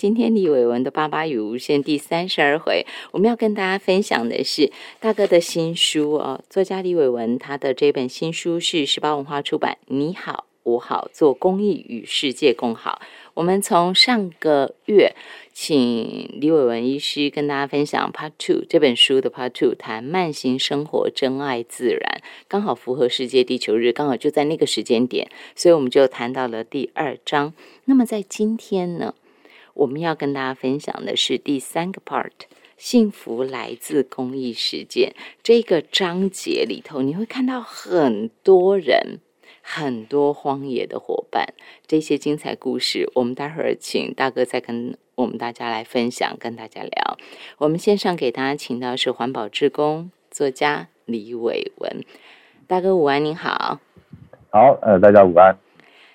今天李伟文的《爸爸与无限》第三十二回，我们要跟大家分享的是大哥的新书哦。作家李伟文他的这本新书是十八文化出版。你好，我好，做公益与世界共好。我们从上个月请李伟文医师跟大家分享 Part Two 这本书的 Part Two，谈慢行生活，珍爱自然，刚好符合世界地球日，刚好就在那个时间点，所以我们就谈到了第二章。那么在今天呢？我们要跟大家分享的是第三个 part，幸福来自公益实践这个章节里头，你会看到很多人，很多荒野的伙伴，这些精彩故事，我们待会儿请大哥再跟我们大家来分享，跟大家聊。我们线上给大家请到是环保志工作家李伟文，大哥午安，您好。好，呃，大家午安。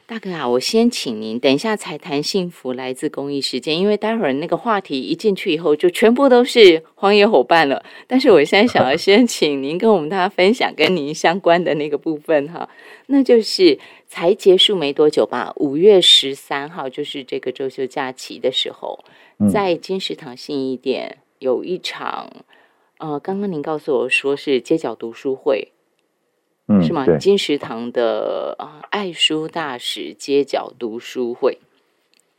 大哥啊，我先请您等一下才谈幸福来自公益时间，因为待会儿那个话题一进去以后，就全部都是荒野伙伴了。但是我现在想要先请您跟我们大家分享跟您相关的那个部分哈，那就是才结束没多久吧，五月十三号就是这个周休假期的时候，在金石堂信义店有一场，呃，刚刚您告诉我说是街角读书会。是吗？金石堂的啊，爱书大使街角读书会。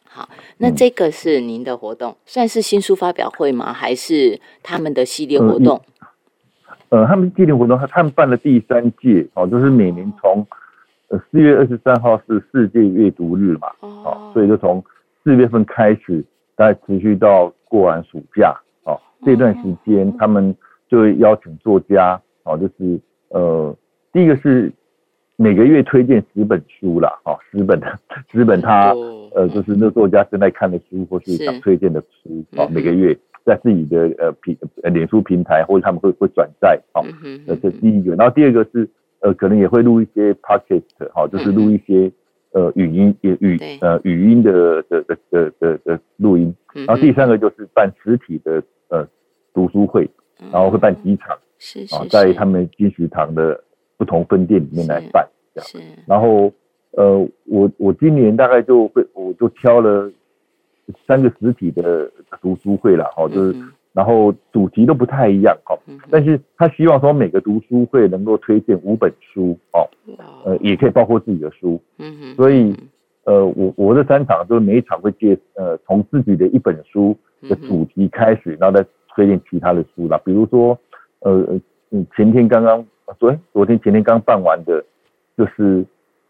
好，那这个是您的活动，算是新书发表会吗？还是他们的系列活动？呃，他们系列活动，他他们办了第三届哦，就是每年从呃四月二十三号是世界阅读日嘛，哦，所以就从四月份开始，大概持续到过完暑假，哦，这段时间他们就会邀请作家，哦，就是呃。第一个是每个月推荐十本书啦，哦，十本的十本他呃就是那作家正在看的书或是想推荐的书哦，每个月在自己的呃平呃脸书平台或者他们会会转载哦，这是第一个。然后第二个是呃可能也会录一些 podcast 哈，就是录一些呃语音也语呃语音的的的的的的录音。然后第三个就是办实体的呃读书会，然后会办几场是啊，在他们金石堂的。不同分店里面来办，这样。然后，呃，我我今年大概就会，我就挑了三个实体的读书会了，哈，就是，然后主题都不太一样，哈。但是他希望说每个读书会能够推荐五本书，哦，呃，也可以包括自己的书。所以，呃，我我这三场就是每一场会介，呃，从自己的一本书的主题开始，然后再推荐其他的书啦。比如说，呃，嗯，前天刚刚。昨昨天前天刚办完的，就是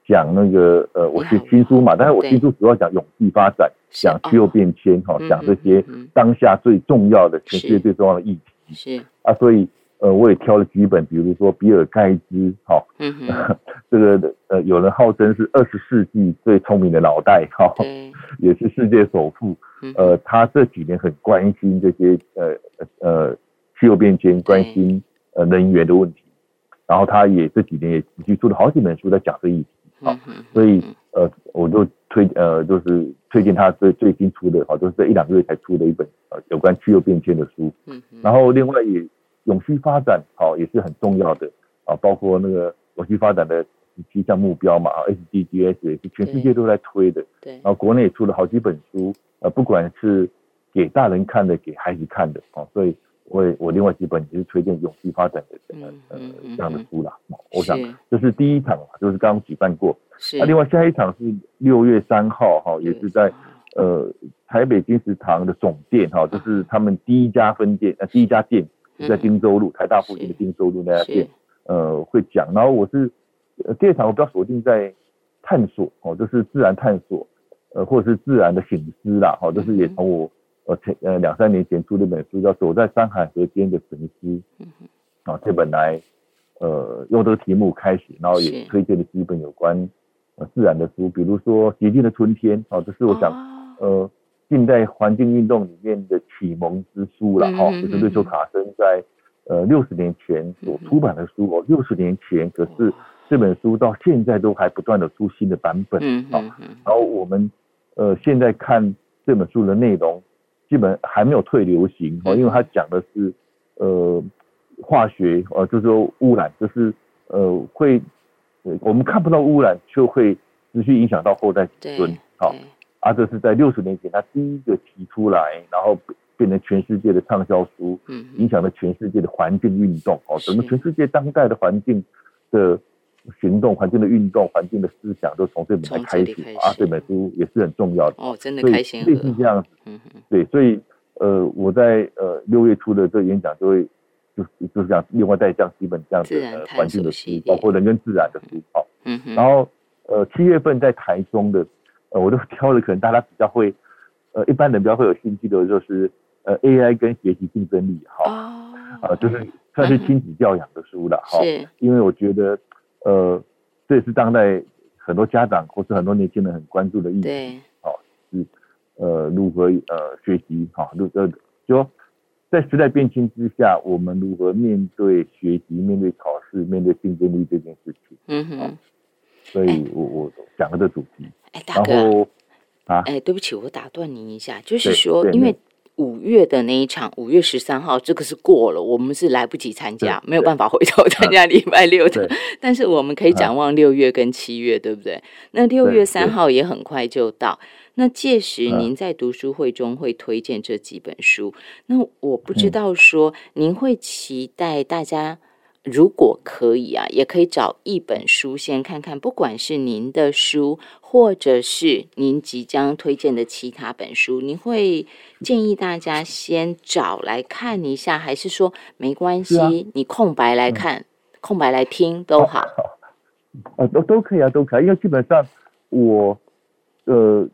讲那个呃，我是新书嘛，但是我新书主要讲永续发展，讲气候变迁哈，讲这些当下最重要的全世界最重要的议题。是啊，所以呃，我也挑了几本，比如说比尔盖茨哈，这个呃，有人号称是二十世纪最聪明的脑袋哈，也是世界首富。呃，他这几年很关心这些呃呃气候变迁，关心呃能源的问题。然后他也这几年也持续出了好几本书在讲这议题，好，所以呃，我就推呃，就是推荐他最最新出的，好，就是这一两个月才出的一本呃有关气候变迁的书。嗯然后另外也永续发展，好，也是很重要的啊，包括那个永续发展的七项目标嘛，啊，SDGs 也是全世界都在推的。对。然后国内也出了好几本书，呃，不管是给大人看的，给孩子看的，哦，所以。我我另外几本也是推荐永续发展的呃这样的书啦，我想这是第一场就是刚刚举办过，那另外下一场是六月三号哈，也是在呃台北金石堂的总店哈，就是他们第一家分店呃第一家店在金州路台大附近的金州路那家店，呃会讲，然后我是第二场我比较锁定在探索哦，就是自然探索呃或者是自然的醒思啦，哈，就是也从我。我前呃两三年前出的本书叫《走在山海河间的沉思》，啊，这本来呃用这个题目开始，然后也推荐了几本有关呃自然的书，比如说《洁净的春天》啊，这是我想呃近代环境运动里面的启蒙之书了哈，就是瑞秋卡森在呃六十年前所出版的书哦，六十年前可是这本书到现在都还不断的出新的版本啊，然后我们呃现在看这本书的内容。基本还没有退流行哦，因为它讲的是呃化学呃，就是说污染，就是呃会我们看不到污染，就会持续影响到后代子孙。好，啊，这是在六十年前他第一个提出来，然后变成全世界的畅销书，嗯，影响了全世界的环境运动哦，整个全世界当代的环境的行动、环境的运动、环境的思想都从这本来开始啊，这本书也是很重要的。哦，真的开心，类似这样子，嗯嗯，对，所以呃，我在呃六月初的这个演讲就会就就是这样，另外再讲几本这样的环境的书，包括人跟自然的书，好，嗯哼，然后呃七月份在台中的。呃，我都挑了，可能大家比较会，呃，一般人比较会有兴趣的，就是呃，AI 跟学习竞争力，哈，啊，就是算是亲子教养的书了，哈，因为我觉得，呃，这也是当代很多家长或是很多年轻人很关注的议题，好，是呃，如何呃学习，哈，如呃，就在时代变迁之下，我们如何面对学习、面对考试、面对竞争力这件事情，嗯哼，所以我我讲了这主题。哎，大哥，啊，哎，对不起，我打断您一下，就是说，因为五月的那一场，五月十三号，这个是过了，我们是来不及参加，没有办法回头参加礼拜六的，但是我们可以展望六月跟七月，对不对？那六月三号也很快就到，那届时您在读书会中会推荐这几本书，那我不知道说您会期待大家。如果可以啊，也可以找一本书先看看，不管是您的书，或者是您即将推荐的其他本书，您会建议大家先找来看一下，还是说没关系，你空白来看，空白来听都好？啊，都都可以啊，都可以，因为基本上我呃，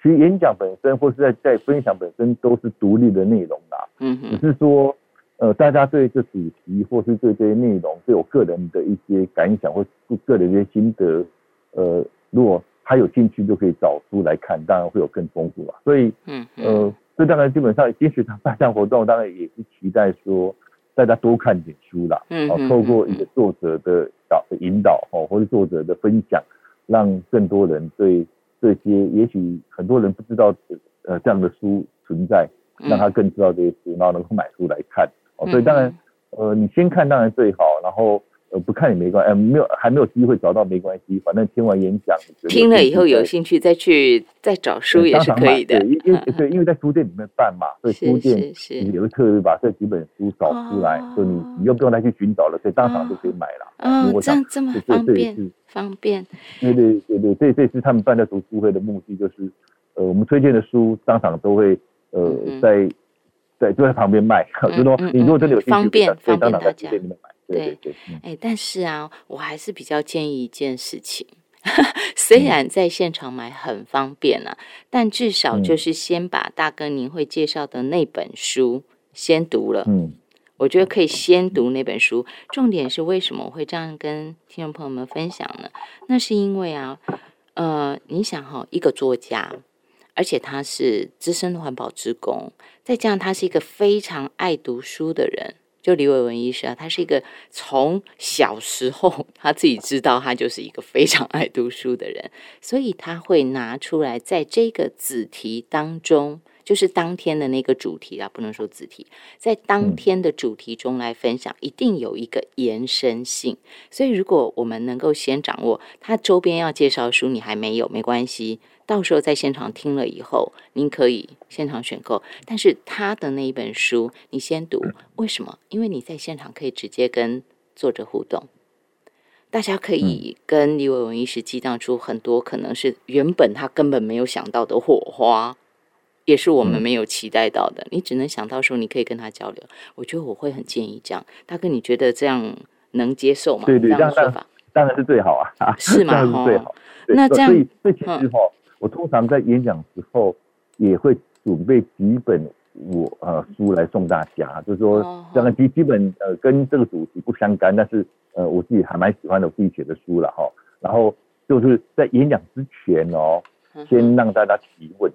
其实演讲本身或是在在分享本身都是独立的内容啦，嗯哼，只是说。呃，大家对这主题或是对这些内容，对我个人的一些感想或个人的一些心得，呃，如果他有兴趣，就可以找书来看，当然会有更丰富啊。所以，嗯，呃，这当然基本上金石堂办这样活动，当然也是期待说大家多看点书啦，嗯，哦，透过一个作者的导引导哦，或者作者的分享，让更多人对这些也许很多人不知道呃这样的书存在，让他更知道这些书，然后能够买书来看。哦，所以当然，呃，你先看当然最好，然后呃不看也没关系，哎，没有还没有机会找到没关系，反正听完演讲，听了以后有兴趣再去再找书也是可以的。因为对，因为在书店里面办嘛，所以书店也会特别把这几本书找出来，所以你你又不用再去寻找了，所以当场就可以买了。哦，这样这么方便，方便。对对对对，这这次他们办的读书会的目的就是，呃，我们推荐的书当场都会呃在。对，就在旁边卖，就说你如果真的有兴趣，方便方便大家。对对，哎，但是啊，我还是比较建议一件事情，虽然在现场买很方便啊，但至少就是先把大哥您会介绍的那本书先读了。嗯，我觉得可以先读那本书。重点是为什么我会这样跟听众朋友们分享呢？那是因为啊，呃，你想哈，一个作家。而且他是资深的环保职工，再加上他是一个非常爱读书的人。就李伟文医师啊，他是一个从小时候他自己知道他就是一个非常爱读书的人，所以他会拿出来在这个子题当中。就是当天的那个主题啊，不能说子题，在当天的主题中来分享，一定有一个延伸性。所以，如果我们能够先掌握他周边要介绍书，你还没有没关系，到时候在现场听了以后，您可以现场选购。但是他的那一本书，你先读，为什么？因为你在现场可以直接跟作者互动，大家可以跟李伟文医师激荡出很多可能是原本他根本没有想到的火花。也是我们没有期待到的，你只能想到说你可以跟他交流。我觉得我会很建议这样，大哥，你觉得这样能接受吗？对对，这样说法当然是最好啊，是吗？是最好。那这样，所以所以其实哈，我通常在演讲时候也会准备几本我呃书来送大家，就是说这个基基本呃跟这个主题不相干，但是呃我自己还蛮喜欢的我自己写的书了哈。然后就是在演讲之前哦，先让大家提问。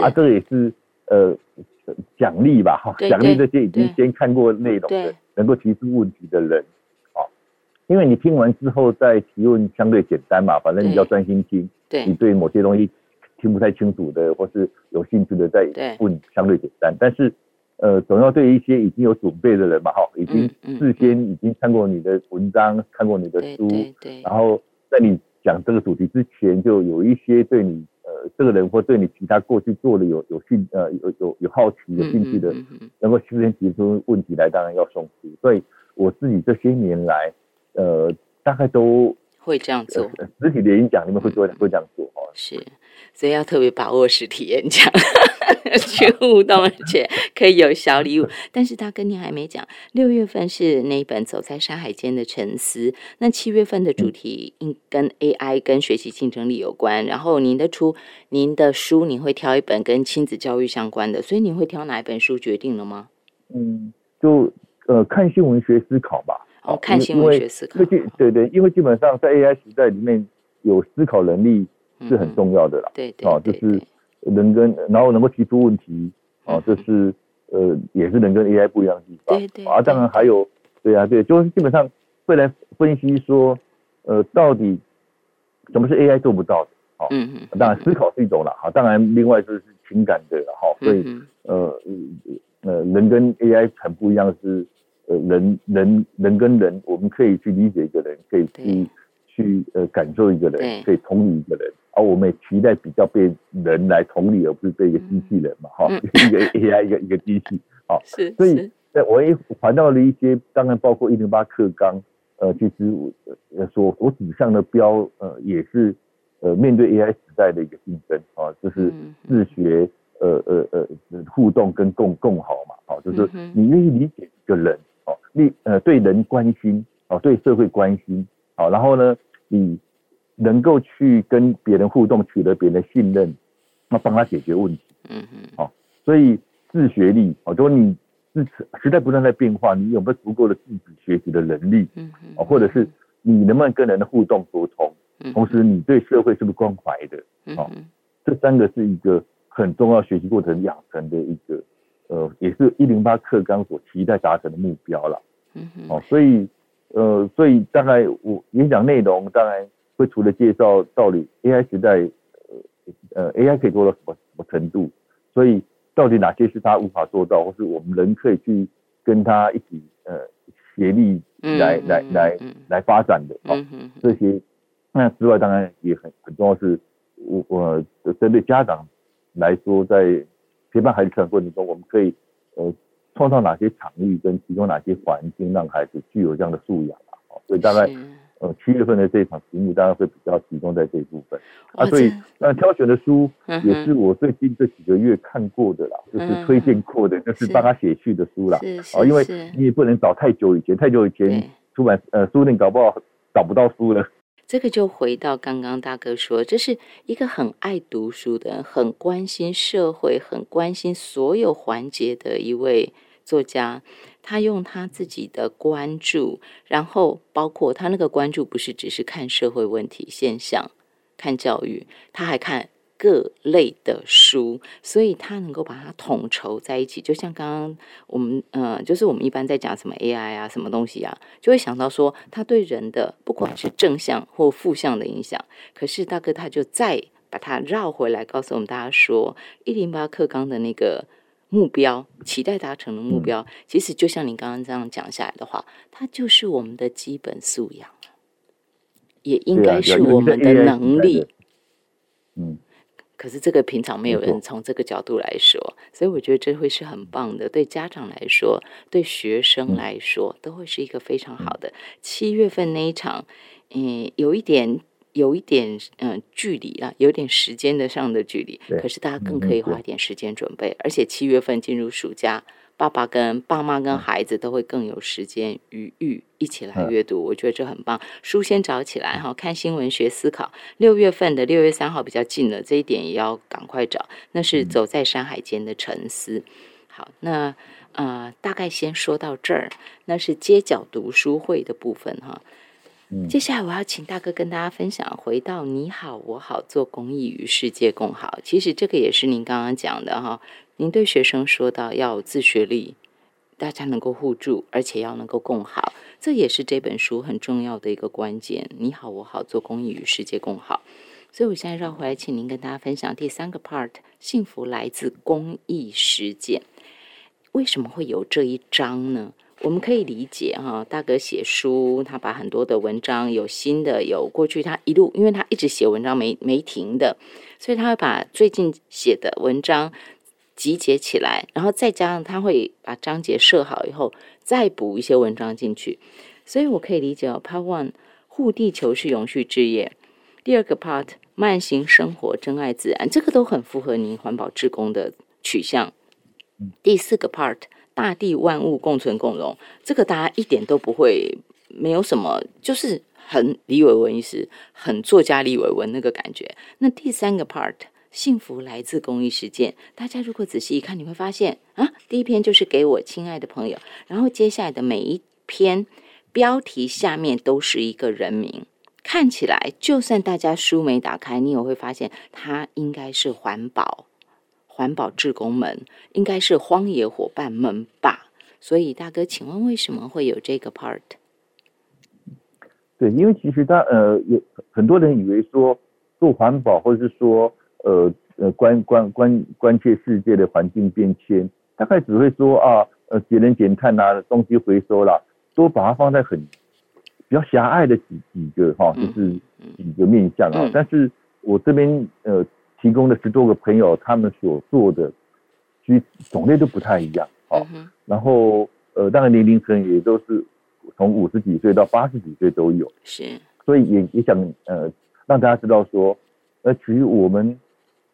啊，这个也是呃奖励吧，哈，奖励这些已经先看过内容的，能够提出问题的人，啊，因为你听完之后再提问相对简单嘛，反正你要专心听，对，你对某些东西听不太清楚的，或是有兴趣的再问相对简单，但是呃，总要对一些已经有准备的人嘛，哈，已经事先已经看过你的文章，看过你的书，对，然后在你讲这个主题之前，就有一些对你。呃这个人或对你其他过去做的有有兴呃有有有好奇有兴趣的，能够事先提出问题来，当然要送书。所以我自己这些年来，呃，大概都会这样做。实体的演讲，你们会做会这样做哦？是。所以要特别把握实体演讲，去互动，而且可以有小礼物。但是他跟你还没讲，六月份是那一本《走在山海间的沉思》，那七月份的主题应跟 AI 跟学习竞争力有关。然后您的出，您的书，你会挑一本跟亲子教育相关的，所以你会挑哪一本书？决定了吗？嗯，就呃看新闻学思考吧。哦，看新闻学思考。对对，因为基本上在 AI 时代里面有思考能力。是很重要的啦，对对，哦，就是人跟然后能够提出问题，哦，这是呃也是人跟 AI 不一样的地方，对对，啊，当然还有，对。啊，对，就是基本上会来分析说，呃，到底什么是 AI 做不到的，哦，嗯嗯，当然思考是一种了，哈，当然另外就是情感的，哈，所以呃呃人跟 AI 很不一样是，呃人人人跟人，我们可以去理解一个人，可以去去呃感受一个人，可以同理一个人。而我们也期待比较被人来同理，而不是被一个机器人嘛，哈，一个 AI 一个一个机器，好，是，所以，在我也谈到了一些，当然包括一零八课纲，呃，其实我呃所所指向的标，呃，也是呃面对 AI 时代的一个竞争啊，就是自学，呃呃呃互动跟共共好嘛，好，就是你愿意理解一个人，哦，你呃对人关心，哦，对社会关心，好，然后呢，你。能够去跟别人互动，取得别人的信任，那帮他解决问题。嗯嗯。好，所以自学力，哦，就你自时代不断在变化，你有没有足够的自己学习的能力？嗯嗯。哦，或者是你能不能跟人的互动沟通？嗯。同时，你对社会是不是关怀的？嗯嗯。这三个是一个很重要学习过程养成的一个，呃，也是一零八课纲所期待达成的目标了。嗯嗯。哦，所以，呃，所以大概我演讲内容当然。会除了介绍到底 AI 时代，呃呃 AI 可以做到什么什么程度，所以到底哪些是他无法做到，或是我们人可以去跟他一起呃协力来来来来发展的啊这些，那之外当然也很很重要是，我我针对家长来说，在陪伴孩子成长过程中，我们可以呃创造哪些场域跟提供哪些环境，让孩子具有这样的素养啊，所以大概。呃，七月份的这一场题目，当然会比较集中在这一部分啊，所以那挑选的书也是我最近这几个月看过的啦，就是推荐过的，就是帮他写序的书啦。啊，因为你也不能找太久以前，太久以前出版呃书店搞不好找不到书了。这个就回到刚刚大哥说，这是一个很爱读书的，很关心社会，很关心所有环节的一位作家。他用他自己的关注，然后包括他那个关注，不是只是看社会问题现象、看教育，他还看各类的书，所以他能够把它统筹在一起。就像刚刚我们，呃，就是我们一般在讲什么 AI 啊，什么东西啊，就会想到说，他对人的不管是正向或负向的影响。可是大哥他就再把它绕回来，告诉我们大家说，一零八课纲的那个。目标期待达成的目标，其实就像你刚刚这样讲下来的话，它就是我们的基本素养也应该是我们的能力。嗯，可是这个平常没有人从这个角度来说，所以我觉得这会是很棒的。对家长来说，对学生来说，都会是一个非常好的。七月份那一场，嗯，有一点。有一点嗯距离啊，有点时间的上的距离，可是大家更可以花一点时间准备，而且七月份进入暑假，爸爸跟爸妈跟孩子都会更有时间余裕一起来阅读，我觉得这很棒。书先找起来哈，看新闻学思考。六月份的六月三号比较近了，这一点也要赶快找。那是走在山海间的沉思。好，那呃大概先说到这儿，那是街角读书会的部分哈。接下来我要请大哥跟大家分享，回到你好我好做公益与世界共好。其实这个也是您刚刚讲的哈，您对学生说到要自学力，大家能够互助，而且要能够共好，这也是这本书很重要的一个关键。你好我好做公益与世界共好。所以我现在绕回来，请您跟大家分享第三个 part：幸福来自公益实践。为什么会有这一章呢？我们可以理解哈，大哥写书，他把很多的文章有新的，有过去他一路，因为他一直写文章没没停的，所以他会把最近写的文章集结起来，然后再加上他会把章节设好以后，再补一些文章进去。所以我可以理解哦，Part One 护地球是永续之业，第二个 Part 慢行生活珍爱自然，这个都很符合您环保志工的取向。第四个 Part。大地万物共存共荣，这个大家一点都不会，没有什么，就是很李伟文意思，很作家李伟文那个感觉。那第三个 part，幸福来自公益实践，大家如果仔细一看，你会发现啊，第一篇就是给我亲爱的朋友，然后接下来的每一篇标题下面都是一个人名，看起来就算大家书没打开，你也会发现它应该是环保。环保志工们应该是荒野伙伴们吧？所以大哥，请问为什么会有这个 part？对，因为其实他呃有很多人以为说做环保，或者是说呃呃关关关关切世界的环境变迁，大概只会说啊呃节能减碳啊东西回收啦，都把它放在很比较狭隘的几几个哈，就是几个面向啊。但是我这边呃。提供的十多个朋友，他们所做的，其实种类都不太一样，好，然后呃，当然年龄层也都是从五十几岁到八十几岁都有，是，所以也也想呃让大家知道说，呃，其实我们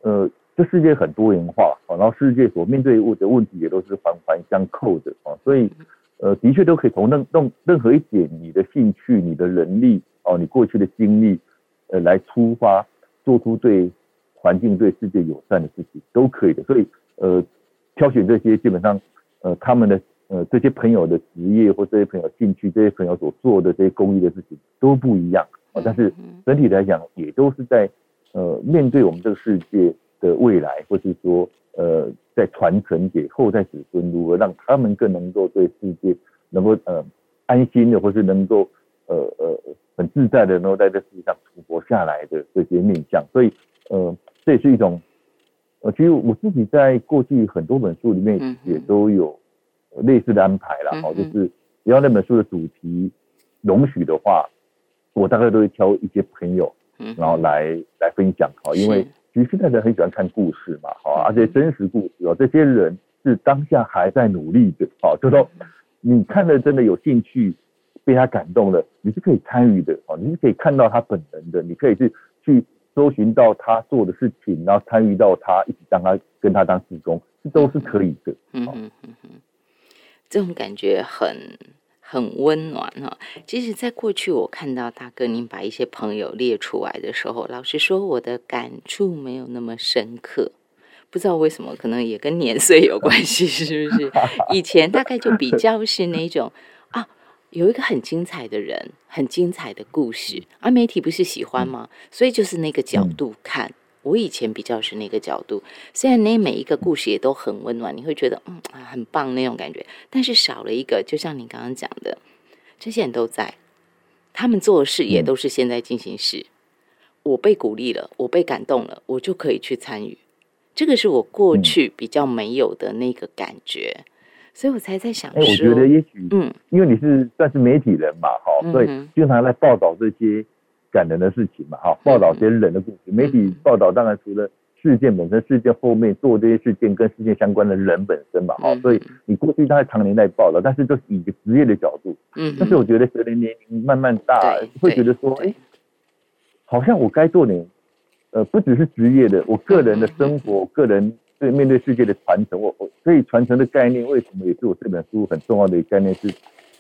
呃这世界很多元化，啊，然后世界所面对的问题也都是环环相扣的啊，所以呃的确都可以从任任任何一点你的兴趣、你的能力哦，你过去的经历呃来出发，做出对。环境对世界友善的事情都可以的，所以呃，挑选这些基本上呃他们的呃这些朋友的职业或这些朋友兴趣，这些朋友所做的这些公益的事情都不一样。啊，但是整体来讲也都是在呃面对我们这个世界的未来，或是说呃在传承给后代子孙，如何让他们更能够对世界能够呃安心的，或是能够呃呃很自在的能够在这世界上存活下来的这些面向，所以呃。这也是一种，呃，其实我自己在过去很多本书里面也都有类似的安排了，哦，就是只要那本书的主题容许的话，我大概都会挑一些朋友，然后来来分享，好，因为其实现在人很喜欢看故事嘛，好，而且真实故事哦，这些人是当下还在努力的，好，就说你看了真的有兴趣，被他感动了，你是可以参与的，哦，你是可以看到他本人的，你可以去去。搜寻到他做的事情，然后参与到他一起当他跟他当义工，这都是可以的。嗯嗯嗯嗯，这种感觉很很温暖哈。其实，在过去我看到大哥您把一些朋友列出来的时候，老实说，我的感触没有那么深刻。不知道为什么，可能也跟年岁有关系，是不是？以前大概就比较是那种。有一个很精彩的人，很精彩的故事，而媒体不是喜欢吗？所以就是那个角度看。我以前比较是那个角度，虽然那每一个故事也都很温暖，你会觉得嗯啊很棒那种感觉，但是少了一个，就像你刚刚讲的，这些人都在，他们做的事也都是现在进行时。我被鼓励了，我被感动了，我就可以去参与。这个是我过去比较没有的那个感觉。所以我才在想，哎，我觉得也许，嗯，因为你是算是媒体人嘛，哈，所以经常来报道这些感人的事情嘛，哈，报道这些人的故事。媒体报道当然除了事件本身，事件后面做这些事件跟事件相关的人本身嘛，哈，所以你过去大概常年在报道，但是都是以一个职业的角度，嗯，但是我觉得随着年龄慢慢大，会觉得说，哎，好像我该做点，呃，不只是职业的，我个人的生活，个人。对，面对世界的传承，我我所以传承的概念，为什么也是我这本书很重要的一个概念？是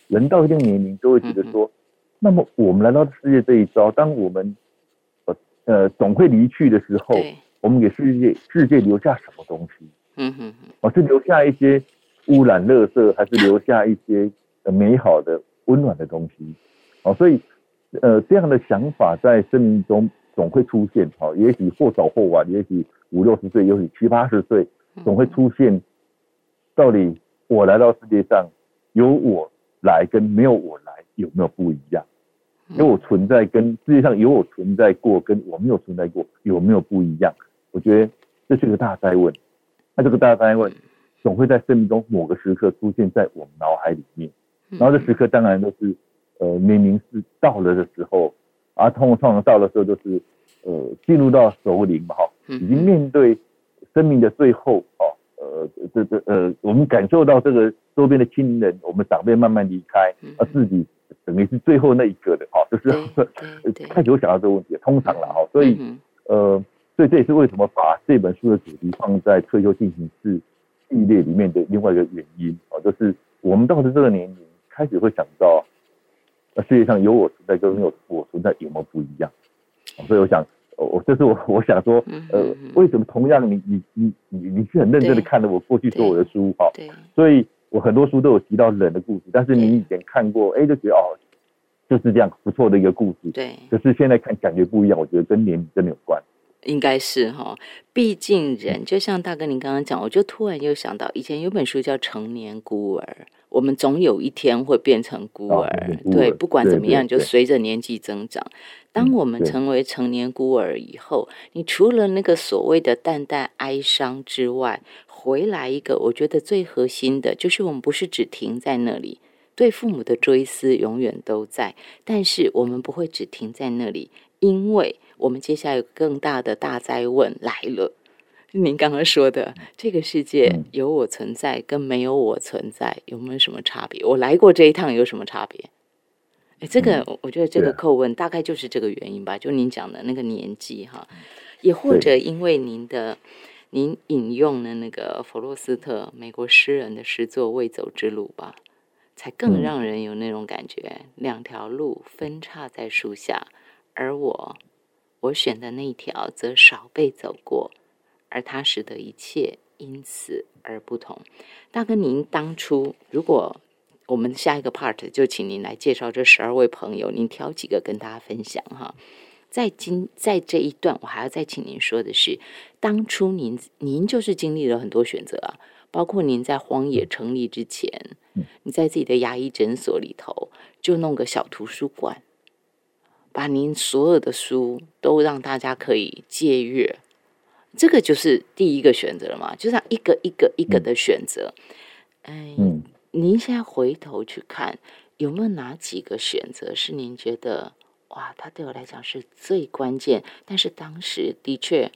人到一定年龄都会觉得说，那么我们来到世界这一遭，当我们呃呃总会离去的时候，我们给世界世界留下什么东西？嗯哼哼，哦，是留下一些污染、垃圾，还是留下一些美好的、温暖的东西？哦，所以呃这样的想法在生命中总会出现。哦，也许或早或晚，也许。五六十岁，尤其七八十岁，总会出现。到底我来到世界上，有我来跟没有我来有没有不一样？有我存在跟世界上有我存在过，跟我没有存在过有没有不一样？我觉得这是个大灾问。那这个大灾问总会在生命中某个时刻出现在我们脑海里面。然后这时刻当然都是呃明明是到了的时候，啊，通常到的时候就是呃进入到首领嘛哈，已经面对生命的最后哦，呃这这呃我们感受到这个周边的亲人，我们长辈慢慢离开，而自己等于是最后那一个的哦，就是开始会想到这个问题，通常了哈，所以呃。所以这也是为什么把这本书的主题放在退休进行式系列里面的另外一个原因啊，就是我们到了这个年龄开始会想到，那世界上有我存在跟没有我存在有没有不一样？所以我想，我这是我我想说，呃，为什么同样你你你你你是很认真的看了我过去所有的书哈？所以我很多书都有提到人的故事，但是你以前看过，哎，就觉得哦，就是这样不错的一个故事。对。可是现在看感觉不一样，我觉得跟年龄真的有关。应该是哈，毕竟人就像大哥您刚刚讲，我就突然又想到，以前有本书叫《成年孤儿》，我们总有一天会变成孤儿，对，不管怎么样，就随着年纪增长，当我们成为成年孤儿以后，你除了那个所谓的淡淡哀伤之外，回来一个，我觉得最核心的就是我们不是只停在那里，对父母的追思永远都在，但是我们不会只停在那里，因为。我们接下来有更大的大灾问来了。您刚刚说的这个世界有我存在跟没有我存在有没有什么差别？我来过这一趟有什么差别？哎，这个我觉得这个叩问大概就是这个原因吧。就您讲的那个年纪哈，也或者因为您的您引用了那个弗洛斯特美国诗人的诗作《未走之路》吧，才更让人有那种感觉：两条路分叉在树下，而我。我选的那一条则少被走过，而它使得一切因此而不同。大哥，您当初如果我们下一个 part 就请您来介绍这十二位朋友，您挑几个跟大家分享哈。在今在这一段，我还要再请您说的是，当初您您就是经历了很多选择啊，包括您在荒野成立之前，你在自己的牙医诊所里头就弄个小图书馆。把您所有的书都让大家可以借阅，这个就是第一个选择了嘛？就像一个一个一个的选择。嗯，您现在回头去看，有没有哪几个选择是您觉得哇，它对我来讲是最关键？但是当时的确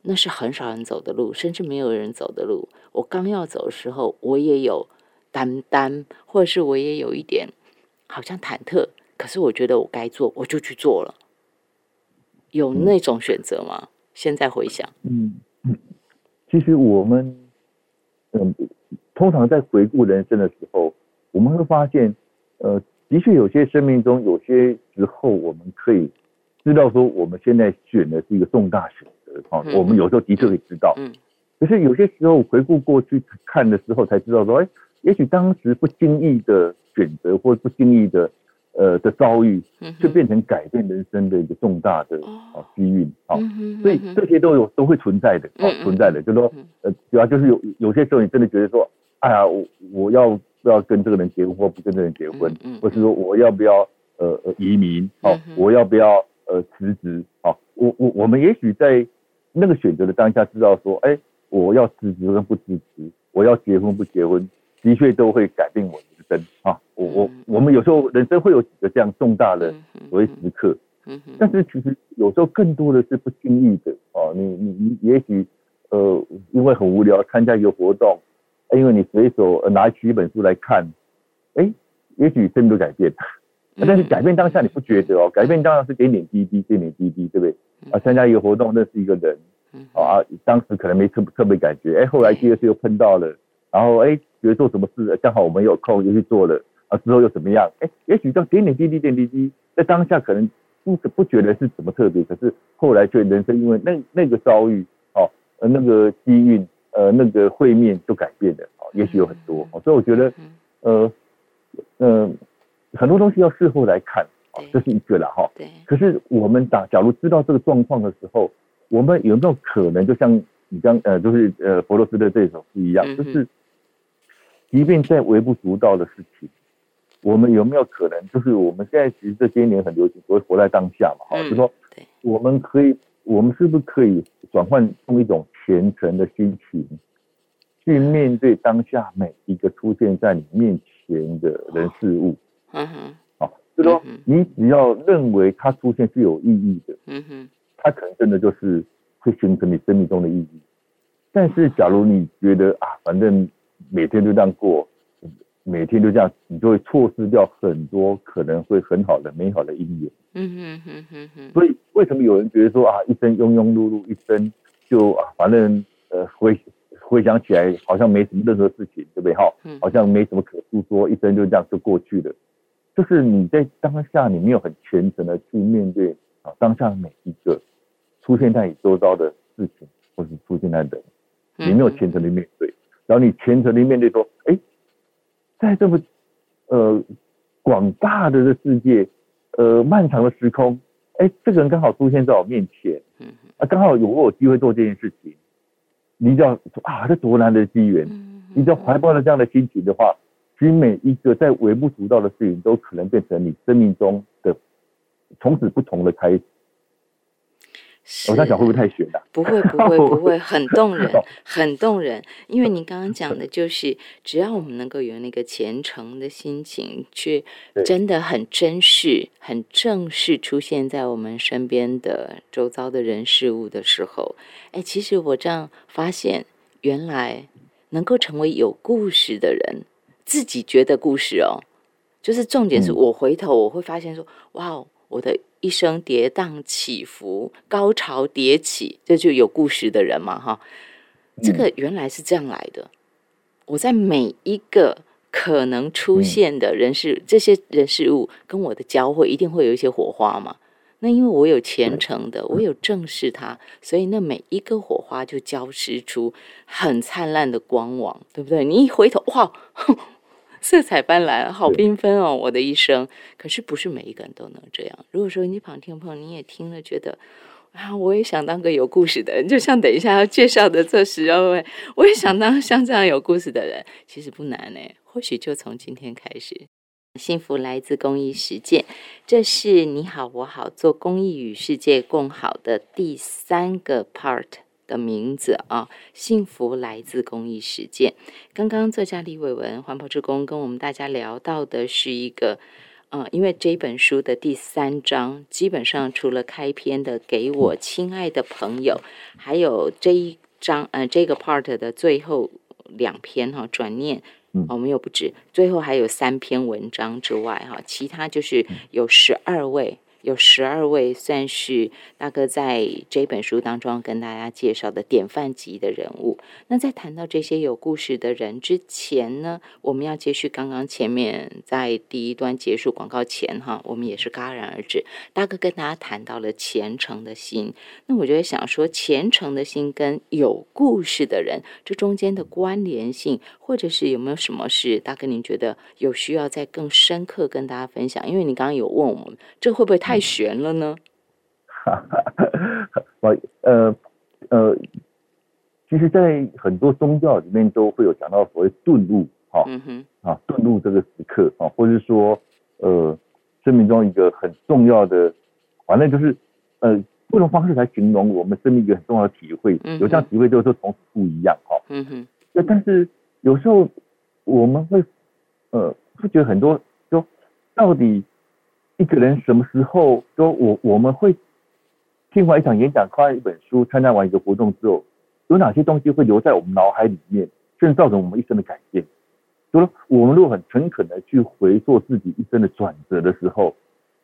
那是很少人走的路，甚至没有人走的路。我刚要走的时候，我也有担担，或者是我也有一点好像忐忑。可是我觉得我该做，我就去做了。有那种选择吗？现在回想，嗯，其实我们，嗯，通常在回顾人生的时候，我们会发现，呃，的确有些生命中有些时候，我们可以知道说，我们现在选的是一个重大选择啊。我们有时候的确会知道，嗯。可是有些时候回顾过去看的时候，才知道说，哎，也许当时不经意的选择，或不经意的。呃的遭遇，就变成改变人生的一个重大的啊机遇啊，所以这些都有都会存在的，存在的，就是说，呃，主要就是有有些时候你真的觉得说，哎呀，我我要不要跟这个人结婚，或不跟这个人结婚，或是说我要不要呃移民，哦，我要不要呃辞职，哦，我我我们也许在那个选择的当下知道说，哎，我要辞职跟不辞职，我要结婚不结婚，的确都会改变我。生啊，我我我们有时候人生会有几个这样重大的所谓时刻，但是其实有时候更多的是不经意的哦，你你你也许呃因为很无聊参加一个活动，因为你随手拿起一本书来看，哎，也许生命都改变，但是改变当下你不觉得哦，改变当然是点点滴滴，点点滴滴，对不对？啊，参加一个活动认识一个人，啊，当时可能没特特别感觉，哎，后来第二次又碰到了，然后哎。觉得做什么事刚好我们有空就去做了啊，之后又怎么样？哎，也许到点点滴滴、点滴滴，在当下可能不不觉得是什么特别，可是后来却人生因为那那个遭遇哦，呃那个机运呃那个会面就改变了哦，也许有很多哦，所以我觉得呃呃很多东西要事后来看哦，这是一个了哈。对。可是我们打假如知道这个状况的时候，我们有没有可能就像你刚呃就是呃佛罗斯的这首诗一样，就是。即便再微不足道的事情，我们有没有可能？就是我们现在其实这些年很流行所谓活在当下嘛，哈，就说我们可以，我们是不是可以转换用一种虔诚的心情，去面对当下每一个出现在你面前的人事物。嗯哼，好，就说你只要认为它出现是有意义的，嗯哼，它可能真的就是会形成你生命中的意义。但是假如你觉得啊，反正每天就这样过，每天就这样，你就会错失掉很多可能会很好的、美好的姻缘。嗯哼哼哼哼。所以为什么有人觉得说啊，一生庸庸碌碌，一生就啊，反正呃回回想起来好像没什么任何事情，对不对？哈，好像没什么可诉说，一生就这样就过去了。就是你在当下，你没有很全程的去面对啊，当下每一个出现在你周遭的事情，或是出现在人。你没有全程的面对，然后你虔诚的面对说，哎，在这么呃广大的这世界，呃漫长的时空，哎，这个人刚好出现在我面前，啊，刚好有我有机会做这件事情，你就要说啊，这多难的机缘，你只要怀抱着这样的心情的话，其实每一个在微不足道的事情，都可能变成你生命中的从此不同的开始。我在想会不会太悬了？不会不会不会，很动人，很动人。因为您刚刚讲的就是，只要我们能够有那个虔诚的心情，去真的很珍视、很正式出现在我们身边的周遭的人事物的时候，哎，其实我这样发现，原来能够成为有故事的人，自己觉得故事哦，就是重点是我回头我会发现说，哇哦，我的。一生跌宕起伏，高潮迭起，这就有故事的人嘛，哈，这个原来是这样来的。我在每一个可能出现的人事，这些人事物跟我的交汇，一定会有一些火花嘛。那因为我有虔诚的，我有正视它，所以那每一个火花就交织出很灿烂的光芒，对不对？你一回头，哇！色彩斑斓，好缤纷哦！我的一生，可是不是每一个人都能这样。如果说你旁听朋友你也听了，觉得啊，我也想当个有故事的人，就像等一下要介绍的这十二位，我也想当像这样有故事的人，其实不难呢。或许就从今天开始，幸福来自公益实践，这是你好我好做公益与世界共好的第三个 part。的名字啊，幸福来自公益实践。刚刚作家李伟文环保之工跟我们大家聊到的是一个，嗯，因为这本书的第三章，基本上除了开篇的“给我亲爱的朋友”，还有这一章，呃，这个 part 的最后两篇哈，转念，我们又不止，最后还有三篇文章之外哈，其他就是有十二位。有十二位算是大哥在这本书当中跟大家介绍的典范级的人物。那在谈到这些有故事的人之前呢，我们要接续刚刚前面在第一段结束广告前哈，我们也是戛然而止。大哥跟大家谈到了虔诚的心，那我就想说，虔诚的心跟有故事的人这中间的关联性，或者是有没有什么事，大哥您觉得有需要再更深刻跟大家分享？因为你刚刚有问我们，这会不会太？太悬了呢。我呃呃，其实，在很多宗教里面都会有讲到所谓顿悟，哈，嗯哼，啊，顿悟这个时刻啊，或者是说，呃，生命中一个很重要的，反正就是呃，不同方式来形容我们生命一个很重要的体会。有这样体会，就是说从此不一样，哈，嗯哼。那但是有时候我们会呃，会觉得很多，说到底。一个人什么时候说我我们会听完一场演讲，看完一本书，参加完一个活动之后，有哪些东西会留在我们脑海里面，甚至造成我们一生的改变？就说我们如果很诚恳的去回溯自己一生的转折的时候，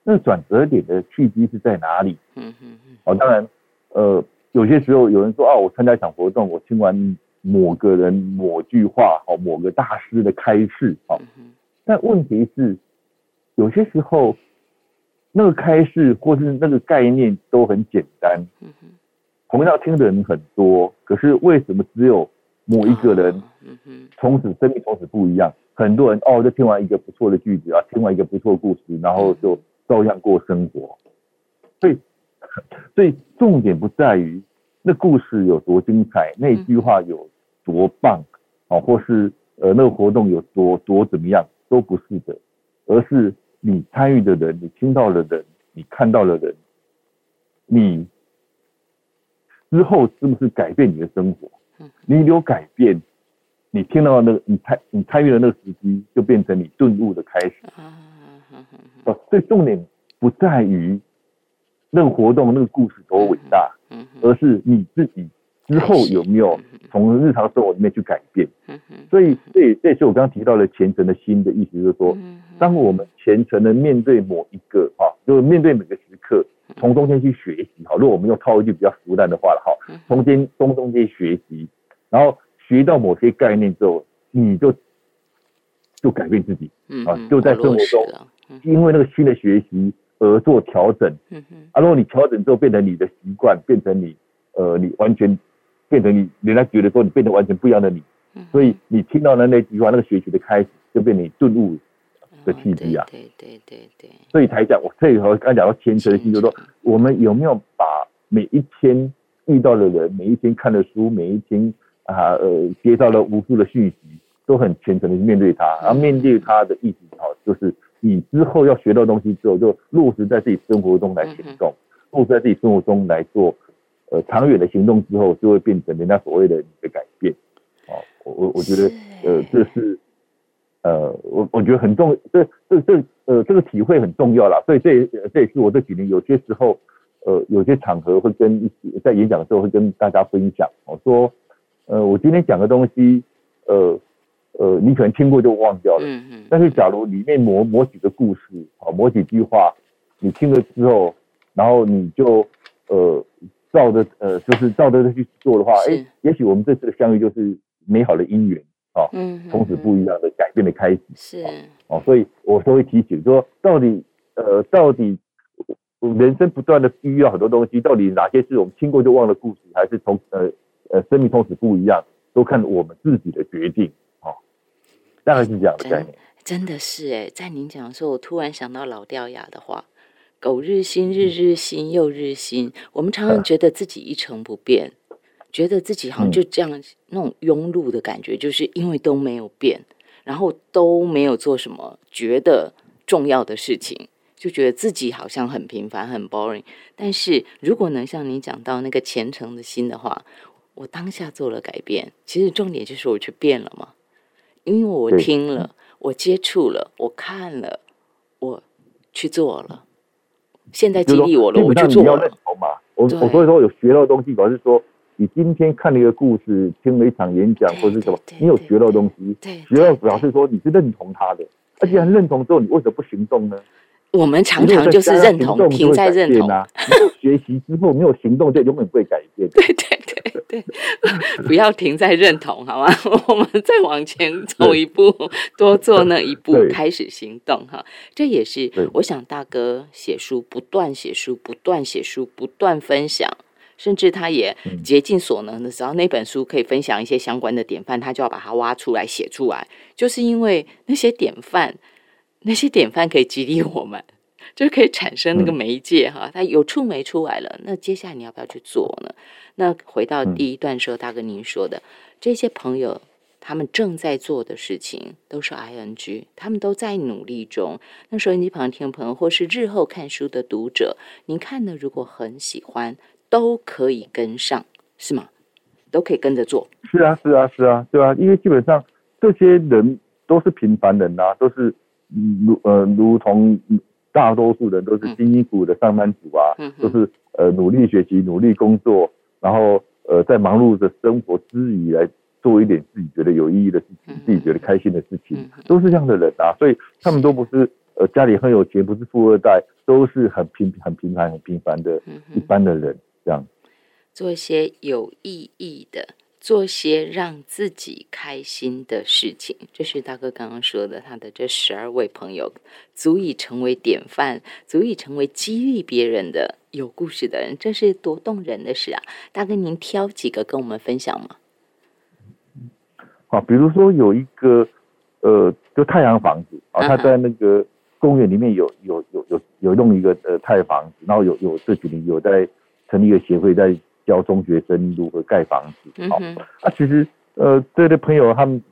那转折点的契机是在哪里？嗯嗯嗯。哦，当然，呃，有些时候有人说啊，我参加一场活动，我听完某个人某句话，哦，某个大师的开示，哦，但问题是，有些时候。那个开示或是那个概念都很简单，同样听的人很多，可是为什么只有某一个人，从此生命从此不一样？很多人哦，就听完一个不错的句子啊，听完一个不错的故事，然后就照样过生活。所以，所以重点不在于那故事有多精彩，那句话有多棒，哦，或是呃那个活动有多多怎么样，都不是的，而是。你参与的人，你听到的人，你看到的人，你之后是不是改变你的生活？你有改变，你听到那个，你参你参与的那个时机，就变成你顿悟的开始。哦，所以重点不在于那个活动、那个故事多伟大，而是你自己之后有没有从日常生活里面去改变。所以，这这也是我刚刚提到的虔诚的心的意思，就是说，当我们虔诚的面对某一个哈，就是面对每个时刻，从中间去学习。好，如果我们用套一句比较俗烂的话了，哈，中间从中间学习，然后。学到某些概念之后，你就就改变自己，啊，就在生活中，因为那个新的学习而做调整。啊，如果你调整之后变成你的习惯，变成你，呃，你完全变成你，人家觉得说你变成完全不一样的你。所以你听到的那句话，那个学习的开始，就变成你顿悟的契机啊。对对对对。所以才讲，我这里头刚讲到虔诚的心，就是说我们有没有把每一天遇到的人，每一天看的书，每一天。啊，呃，接到了无数的讯息，都很虔诚的去面对他，然后面对他的意思，好，就是你之后要学到东西之后，就落实在自己生活中来行动，落实在自己生活中来做，呃，长远的行动之后，就会变成人家所谓的你的改变。哦，我我我觉得，呃，这是，呃，我我觉得很重，这这这，呃，这个体会很重要啦。所以这这也是我这几年有些时候，呃，有些场合会跟在演讲的时候会跟大家分享，我说。呃，我今天讲的东西，呃，呃，你可能听过就忘掉了。嗯嗯。但是，假如里面某某几个故事，啊，某几句话，你听了之后，然后你就呃，照着呃，就是照着去做的话，哎，也许我们这次的相遇就是美好的姻缘啊，嗯，从此不一样的改变的开始。是。哦，所以我都会提醒说，到底呃，到底人生不断的遇到很多东西，到底哪些是我们听过就忘了故事，还是从呃。呃，生命从此不一样，都看我们自己的决定，哦，大概是这样的概念。真的是哎，在您讲的时候，我突然想到老掉牙的话：“苟日新，日日新，又日新。”我们常常觉得自己一成不变，觉得自己好像就这样那种庸碌的感觉，就是因为都没有变，然后都没有做什么觉得重要的事情，就觉得自己好像很平凡、很 boring。但是如果能像你讲到那个虔诚的心的话，我当下做了改变，其实重点就是我去变了嘛，因为我听了，我接触了，我看了，我去做了。现在激励我了，我去做了。我我所以说有学到东西，表示说你今天看了一个故事，听了一场演讲或者是什么，你有学到东西，学到表示说你是认同他的。而且很认同之后，你为什么不行动呢？我们常常就是认同，停在认同啊。学习之后没有行动，就永远不会改变。对对对对，不要停在认同，好吗？我们再往前走一步，多做那一步，开始行动哈。这也是我想大哥写书，不断写书，不断写书，不断分享，甚至他也竭尽所能的，只要那本书可以分享一些相关的典范，他就要把它挖出来写出来，就是因为那些典范。那些典范可以激励我们，就可以产生那个媒介哈，它有触媒出来了。那接下来你要不要去做呢？那回到第一段时候，大哥您说的这些朋友，他们正在做的事情都是 ing，他们都在努力中。那收音机旁听朋友，或是日后看书的读者，您看呢？如果很喜欢，都可以跟上，是吗？都可以跟着做。是啊，是啊，是啊，对啊，因为基本上这些人都是平凡人呐，都是。如呃，如同大多数人都是辛辛苦苦的上班族啊，嗯都是呃努力学习、努力工作，然后呃在忙碌的生活之余来做一点自己觉得有意义的事情，自己觉得开心的事情，都是这样的人啊。所以他们都不是呃家里很有钱，不是富二代，都是很平很平凡、很平凡的一般的人，这样。做一些有意义的。做些让自己开心的事情，这是大哥刚刚说的。他的这十二位朋友，足以成为典范，足以成为激励别人的有故事的人，这是多动人的事啊！大哥，您挑几个跟我们分享吗？好，比如说有一个呃，就太阳房子啊，他在那个公园里面有有有有有弄一个呃太阳房子，然后有有这几年有在成立一个协会，在。教中学生如何盖房子，好，啊，其实，呃，这些朋友他们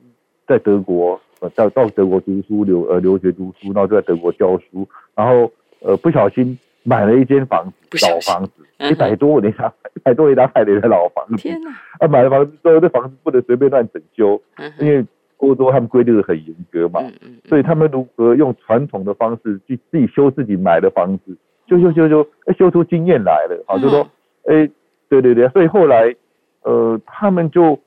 在德国，呃，到到德国读书留呃留学读书，然后就在德国教书，然后呃不小心买了一间房子，老房子，一百多年家，一百多年家盖的老房子。天哪！啊，买了房子之后，这房子不能随便乱整修，因为欧洲他们规定的很严格嘛，所以他们如何用传统的方式去自己修自己买的房子，修修修修，哎，修出经验来了，好，就说，哎，对对对，所以后来，呃，他们就，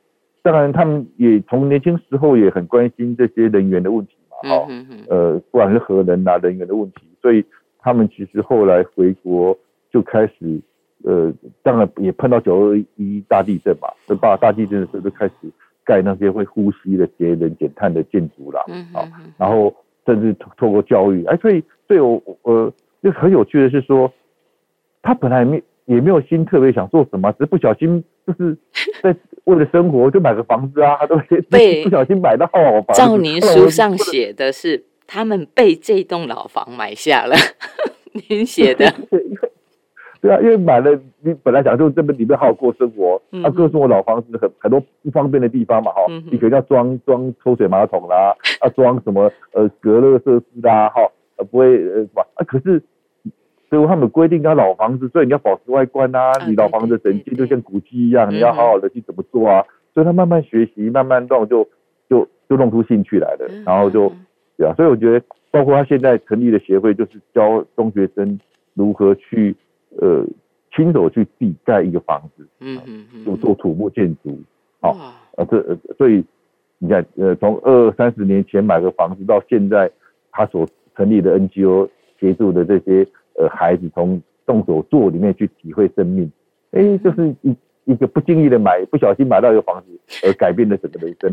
当然他们也从年轻时候也很关心这些人员的问题嘛，好，呃，不管是核能啊人员的问题，所以。他们其实后来回国就开始，呃，当然也碰到九二一大地震嘛，这大大地震的时候就开始盖那些会呼吸的节能减碳的建筑啦，嗯好，然后甚至透过教育，哎，所以对我呃，就很有趣的是说，他本来没也没有心特别想做什么，只是不小心就是 在为了生活就买个房子啊，他都被 不小心买到好房。照您书上写的是。他们被这栋老房买下了，您写的。对啊，因为买了，你本来想就这边里面好好过生活，啊，各种老房子很很多不方便的地方嘛，哈，你可能要装装抽水马桶啦，啊，装什么呃隔热设施啦，哈，呃不会呃什么啊，可是，所以他们规定要老房子，所以你要保持外观啊，你老房子整洁就像古迹一样，你要好好的去怎么做啊，所以他慢慢学习，慢慢弄就就就弄出兴趣来了，然后就。对啊，所以我觉得，包括他现在成立的协会，就是教中学生如何去呃亲手去自己盖一个房子，嗯嗯嗯，就做土木建筑，好，呃这所以你看，呃从二三十年前买个房子到现在，他所成立的 NGO 协助的这些呃孩子从动手做里面去体会生命，哎，就是一。一个不经意的买，不小心买到一个房子，而改变了整个人生。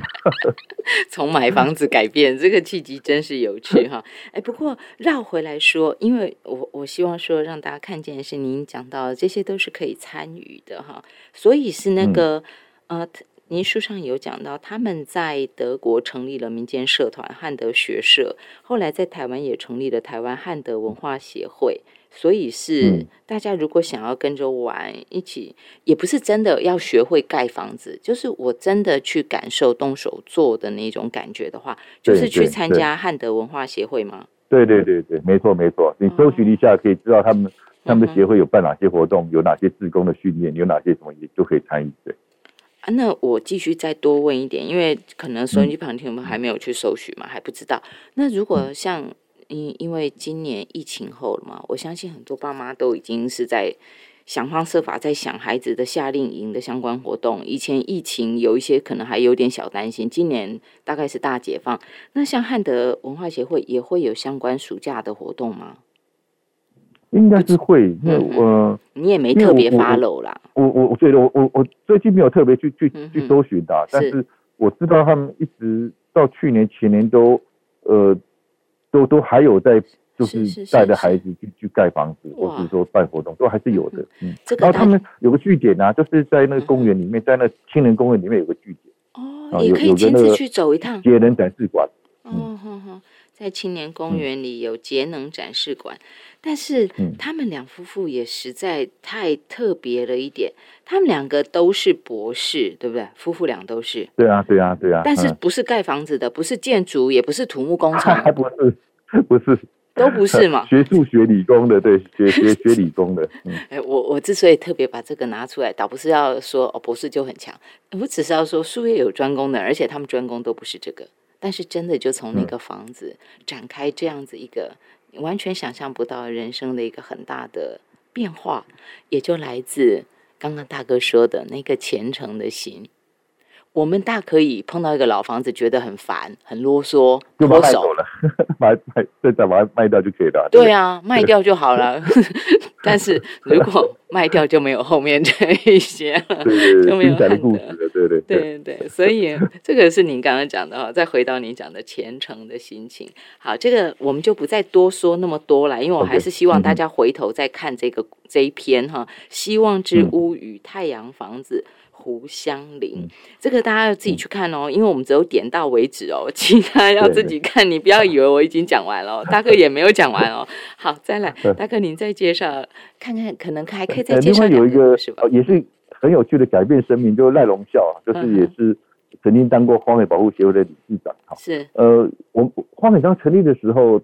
从买房子改变，这个契机真是有趣 哈！哎，不过绕回来说，因为我我希望说让大家看见的是，您讲到这些都是可以参与的哈，所以是那个呃，您书上有讲到，他们在德国成立了民间社团汉德学社，后来在台湾也成立了台湾汉德文化协会。所以是大家如果想要跟着玩一起，也不是真的要学会盖房子，就是我真的去感受动手做的那种感觉的话，就是去参加汉德文化协会吗？对对对对，没错没错。你搜寻一下可以知道他们他们的协会有办哪些活动，有哪些自工的训练，有哪些什么也都可以参与。对啊，那我继续再多问一点，因为可能收音机旁听我们还没有去搜寻嘛，还不知道。那如果像。因因为今年疫情后了嘛，我相信很多爸妈都已经是在想方设法在想孩子的夏令营的相关活动。以前疫情有一些可能还有点小担心，今年大概是大解放。那像汉德文化协会也会有相关暑假的活动吗？应该是会，那我你也没特别发漏啦。我我我觉得我我我最近没有特别去去去搜寻的，但是我知道他们一直到去年前年都呃。都都还有在，就是带着孩子去去盖房子，或是说办活动，都还是有的。嗯，然后他们有个据点啊，就是在那个公园里面，在那青年公园里面有个据点。哦，也可以亲自去走一趟。节能展示馆。哦，好好，在青年公园里有节能展示馆，但是他们两夫妇也实在太特别了一点。他们两个都是博士，对不对？夫妇俩都是。对啊，对啊，对啊。但是不是盖房子的，不是建筑，也不是土木工程，还不是。不是，都不是嘛？学数学理工的，对，学学 学理工的。哎，我我之所以特别把这个拿出来，倒不是要说哦，博士就很强，我只是要说术业有专攻的，而且他们专攻都不是这个。但是真的就从那个房子展开这样子一个完全想象不到人生的一个很大的变化，也就来自刚刚大哥说的那个虔诚的心。我们大可以碰到一个老房子，觉得很烦、很啰嗦，脱手了，卖卖再再把它卖掉就可以了。对啊，卖掉就好了。但是如果卖掉，就没有后面这一些了，就没有的故事了。对对对对，所以这个是您刚刚讲的哈。再回到您讲的虔诚的心情，好，这个我们就不再多说那么多了，因为我还是希望大家回头再看这个这一篇哈，《希望之屋与太阳房子》。胡香林，这个大家要自己去看哦，因为我们只有点到为止哦，其他要自己看。你不要以为我已经讲完了，大哥也没有讲完哦。好，再来，大哥您再介绍看看，可能还可以再介绍有一个是吧？也是很有趣的改变生命，就是赖龙孝，就是也是曾经当过荒野保护协会的理事长。是呃，我荒野刚成立的时候，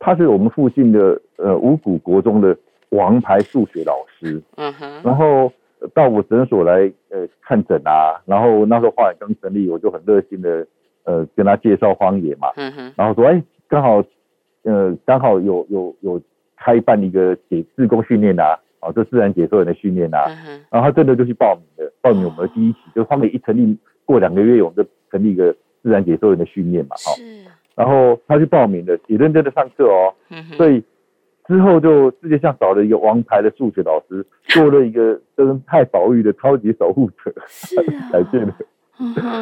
他是我们附近的呃五谷国中的王牌数学老师，嗯哼，然后到我诊所来呃看诊啊，然后那时候荒野刚成立，我就很热心的呃跟他介绍荒野嘛，嗯哼，然后说哎刚好呃刚好有有有开办一个解自工训练啊，啊这自然解说员的训练啊，然后他真的就去报名了，报名我们的第一期，就荒野一成立过两个月，我们就成立一个自然解说员的训练嘛，好，然后他去报名了，也认真的上课哦，所以。之后就世界上少了一个王牌的数学老师，做了一个生态保育的超级守护者，改变了。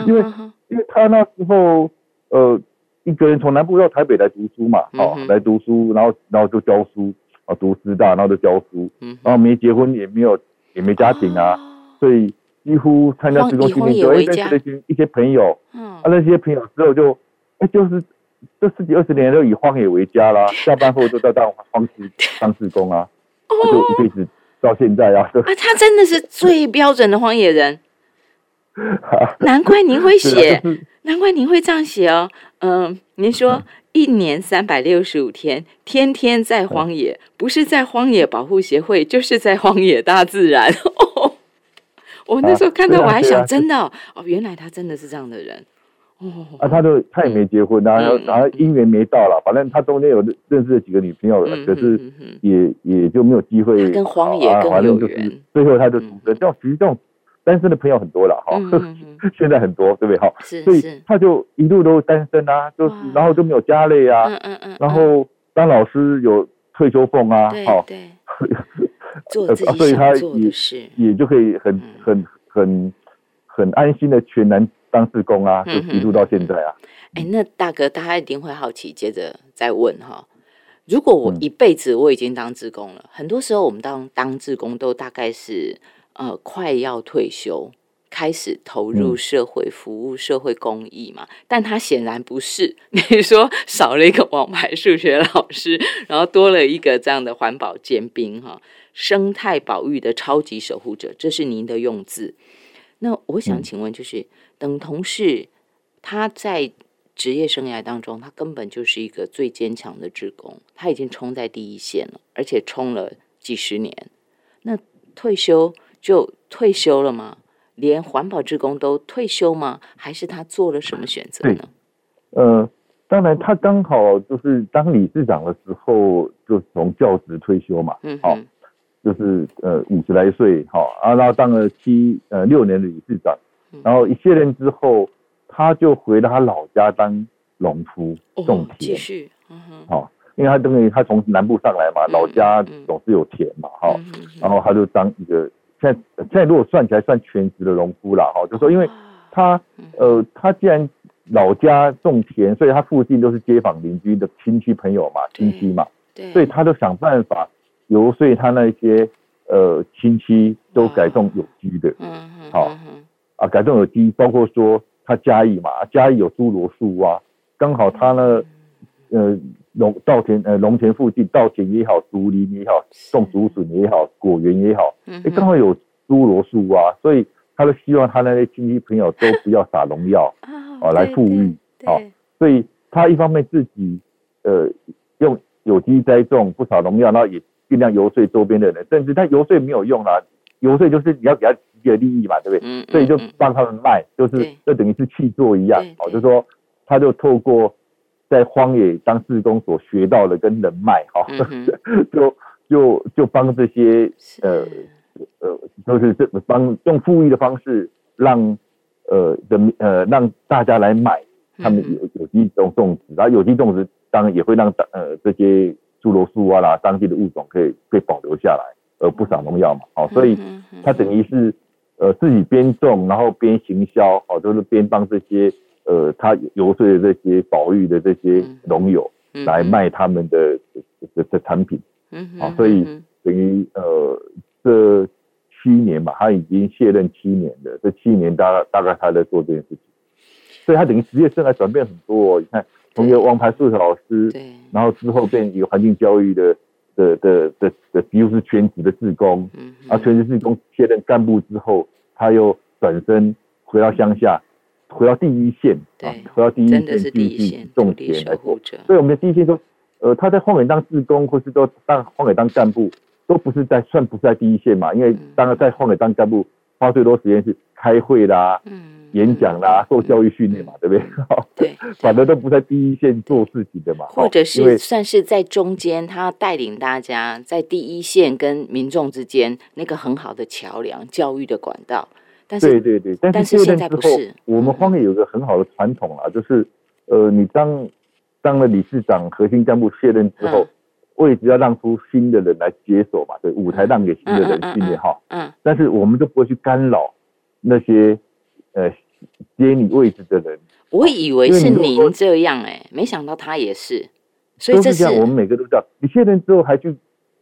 因为因为他那时候呃一个人从南部到台北来读书嘛，哦来读书，然后然后就教书啊读师大，然后就教书，然后没结婚也没有也没家庭啊，所以几乎参加职工训练就认识了一些一些朋友，啊那些朋友之后就哎就是。这十几二十年都以荒野为家啦，下班后都在当荒师当志工啊，就一辈子到现在啊。啊，他真的是最标准的荒野人，难怪您会写，难怪您会这样写哦。嗯，您说一年三百六十五天，天天在荒野，不是在荒野保护协会，就是在荒野大自然。我那时候看到我还想，真的哦，原来他真的是这样的人。啊，他就他也没结婚，然后然后姻缘没到了，反正他中间有认识了几个女朋友，可是也也就没有机会。跟荒野更有缘。最后他就独身，这种其实这种单身的朋友很多了哈，现在很多对不对？哈，所以他就一路都单身啊，就然后就没有家累啊，嗯嗯嗯，然后当老师有退休俸啊，好，对，做自己想做的事，也就可以很很很很安心的全然。当志工啊，就一路到现在啊。哎，那大哥，大家一定会好奇，接着再问哈。如果我一辈子我已经当志工了，很多时候我们当当志工都大概是呃快要退休，开始投入社会服务、社会公益嘛。但他显然不是。你说少了一个王牌数学老师，然后多了一个这样的环保尖兵哈，生态保育的超级守护者，这是您的用字。那我想请问，就是等同事他在职业生涯当中，他根本就是一个最坚强的职工，他已经冲在第一线了，而且冲了几十年。那退休就退休了吗？连环保职工都退休吗？还是他做了什么选择呢？呃，当然，他刚好就是当理事长的时候，就从教职退休嘛。嗯，好。就是呃五十来岁哈啊，然后当了七呃六年的理事长，然后一卸任之后，他就回到他老家当农夫种田。继续，嗯哼，好，因为他等于他从南部上来嘛，老家总是有田嘛，哈，然后他就当一个现在现在如果算起来算全职的农夫了哈，就说因为他呃他既然老家种田，所以他附近都是街坊邻居的亲戚朋友嘛，亲戚嘛，对，所以他就想办法。游说他那些呃亲戚都改种有机的，嗯嗯，好啊，改种有机，包括说他嘉义嘛，嘉义有侏罗树啊，刚好他呢，呃农稻田呃农田附近稻田也好，竹林也好，种竹笋也好，果园也好，嗯，刚好有侏罗树啊，所以他就希望他那些亲戚朋友都不要撒农药啊，来富裕，好，所以他一方面自己呃用有机栽种，不撒农药，然后也。尽量游说周边的人，甚至他游说没有用啦，游说就是你要给他一个利益嘛，对不对？嗯。所以就帮他们卖，就是就等于是去做一样，哦，就说他就透过在荒野当志工所学到的跟人脉，哈，就就就帮这些呃呃，就是这帮用富裕的方式让呃人呃让大家来买他们有有机种种植，然后有机种植当然也会让呃这些。树罗树啊啦，当地的物种可以被保留下来，而不撒农药嘛，哦，所以它等于是呃自己边种，然后边行销，哦，就是边帮这些呃他游说的这些保育的这些农友来卖他们的的的产品，嗯，好，所以等于呃这七年吧，他已经卸任七年了，这七年大大概他在做这件事情，所以他等于职业生涯转变很多，你看。从一个王牌数学老师，对，然后之后变一个环境教育的的的的的，比如是全职的志工，嗯，啊，全职志工卸任干部之后，他又转身回到乡下，回到第一线，对，回到第一线继续种田来做。所以我们的第一线说，呃，他在荒野当志工，或是说当荒野当干部，都不是在算不是在第一线嘛，因为当然在荒野当干部花最多时间是开会啦、演讲啦、受教育训练嘛，对不对？对，反正都不在第一线做事情的嘛，或者是算是在中间，他带领大家在第一线跟民众之间那个很好的桥梁、教育的管道。但是对对对，但是现在不是。我们荒野有个很好的传统啊，就是呃，你当当了理事长、核心干部卸任之后。位置要让出新的人来接手嘛，对，舞台让给新的人训练哈。嗯。但是我们就不会去干扰那些呃接你位置的人。我以为是您这样哎，没想到他也是。所以这是我们每个都知道。你卸任之后还去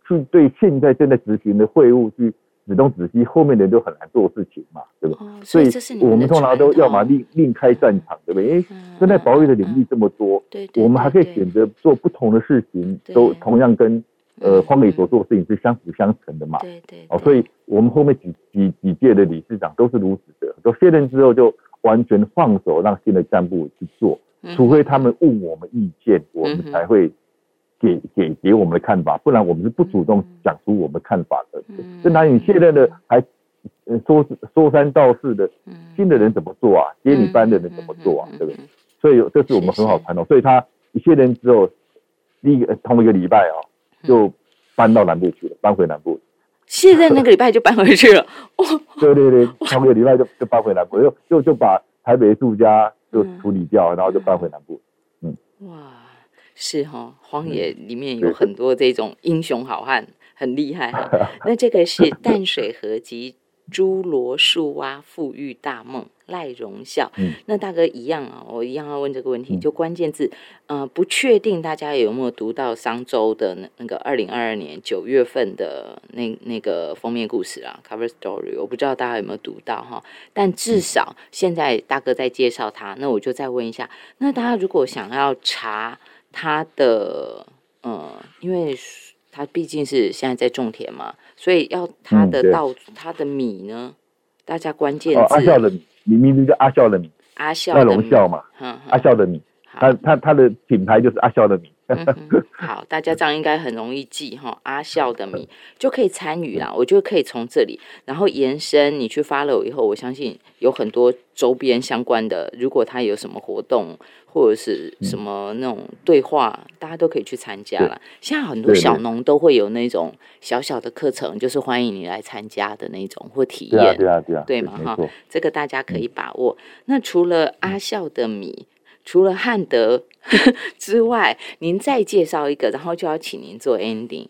去对现在正在执行的会务去指东指西，后面的人都很难做事情嘛，对吧？哦，所以我们通常都要么另另开战场，对不对？因为现在保育的领域这么多，对，我们还可以选择做不同的事情，都同样跟呃荒野所做的事情是相辅相成的嘛。对对。哦，所以我们后面几几几届的理事长都是如此的，都卸任之后就完全放手让新的干部去做，除非他们问我们意见，我们才会。给给给我们的看法，不然我们是不主动讲出我们看法的。这哪里现在的还说说三道四的，新的人怎么做啊？接你班的人怎么做啊？对不对？所以这是我们很好传统。所以他一卸任之后，第一个同一个礼拜啊，就搬到南部去了，搬回南部。现在那个礼拜就搬回去了。对对对，上个礼拜就就搬回南部，就就就把台北住家就处理掉，然后就搬回南部。嗯，哇。是哈，荒野里面有很多这种英雄好汉，很厉害哈。那这个是淡水河及侏罗树蛙富裕大梦赖荣孝。那大哥一样啊，我一样要问这个问题，就关键字，呃，不确定大家有没有读到商周的那那个二零二二年九月份的那那个封面故事啊，cover story，我不知道大家有没有读到哈。但至少现在大哥在介绍他，那我就再问一下，那大家如果想要查。他的呃，因为他毕竟是现在在种田嘛，所以要他的稻他的米呢，大家关键字阿笑的米，你名字叫阿笑的米，阿笑赖龙笑嘛，阿笑的米，他他他的品牌就是阿笑的米。好，大家这样应该很容易记哈，阿笑的米就可以参与啦。我觉得可以从这里，然后延伸你去发了以后，我相信有很多周边相关的，如果他有什么活动。或者是什么那种对话，大家都可以去参加了。现在很多小农都会有那种小小的课程，就是欢迎你来参加的那种或体验，对啊，对啊，对嘛哈。这个大家可以把握。那除了阿笑的米，除了汉德 之外，您再介绍一个，然后就要请您做 ending。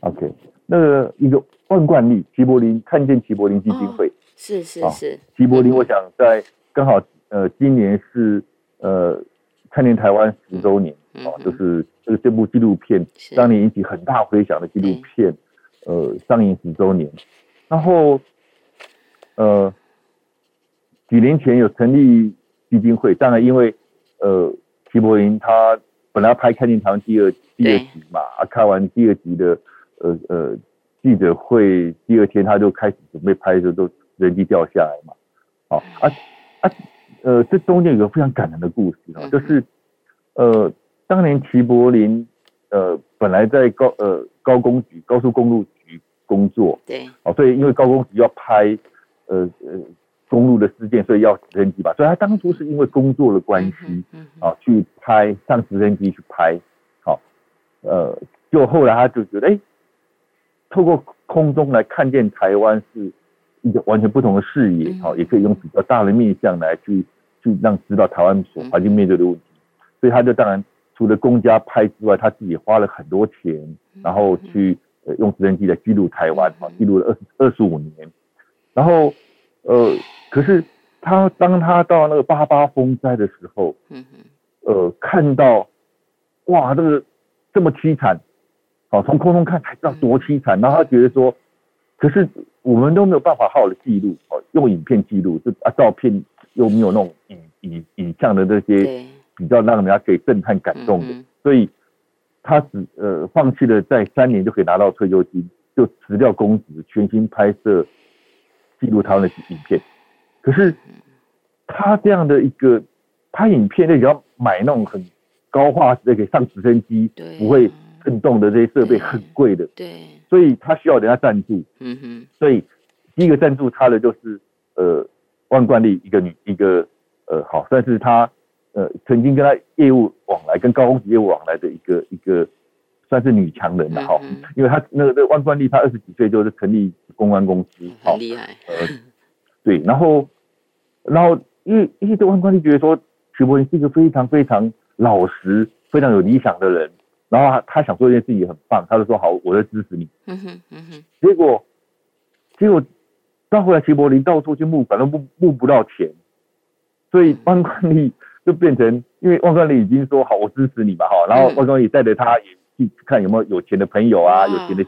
OK，那个一个万冠利齐柏林看见齐柏林基金会，是是是，齐柏林，我想在刚好呃，今年是。呃，看见台湾十周年啊，就是这个这部纪录片当年引起很大回响的纪录片，呃，上映十周年。然后，呃，几年前有成立基金会，当然因为呃，齐柏林他本来要拍《看见台湾》第二第二集嘛，啊，看完第二集的呃呃记者会，第二天他就开始准备拍的时候，都人机掉下来嘛，好啊啊。呃，这中间有个非常感人的故事啊，就是，呃，当年齐柏林，呃，本来在高呃高工局高速公路局工作，对，哦，所以因为高工局要拍，呃呃公路的事件，所以要直升机吧，所以他当初是因为工作的关系，啊，去拍上直升机去拍，好，呃，就后来他就觉得，哎，透过空中来看见台湾是。一个完全不同的视野，好，也可以用比较大的面向来去去让知道台湾所环境面对的问题。所以他就当然除了公家拍之外，他自己花了很多钱，然后去呃用直升机来记录台湾，啊，记录了二十二十五年。然后呃，可是他当他到那个八八风灾的时候，嗯呃，看到哇，这个这么凄惨，好，从空中看才知道多凄惨。然后他觉得说，可是。我们都没有办法好好的记录哦，用影片记录，这啊照片又没有那种影影影像的那些比较让人家可以震撼感动的，所以他只呃放弃了在三年就可以拿到退休金，就辞掉公职，全心拍摄记录他们的影片。可是他这样的一个拍影片，那你要买那种很高画质的，可以上直升机，不会震动的这些设备很贵的，对，所以他需要人家赞助，嗯哼，所以第一个赞助他的就是呃万贯利一个女一个呃好算是他呃曾经跟他业务往来跟高公子业务往来的一个一个算是女强人了哈，因为她那个那万贯利，她二十几岁就是成立公关公司，很厉害，呃对，然后然后因为因为这万贯利觉得说徐博林是一个非常非常老实非常有理想的人。然后他他想做一件事情很棒，他就说好，我在支持你。嗯哼，嗯哼。结果，结果到后来徐柏林到处去募反正募募不到钱，所以万贯利就变成，因为万冠利已经说好，我支持你吧，哈。然后万冠利带着他也去看有没有有钱的朋友啊，有钱的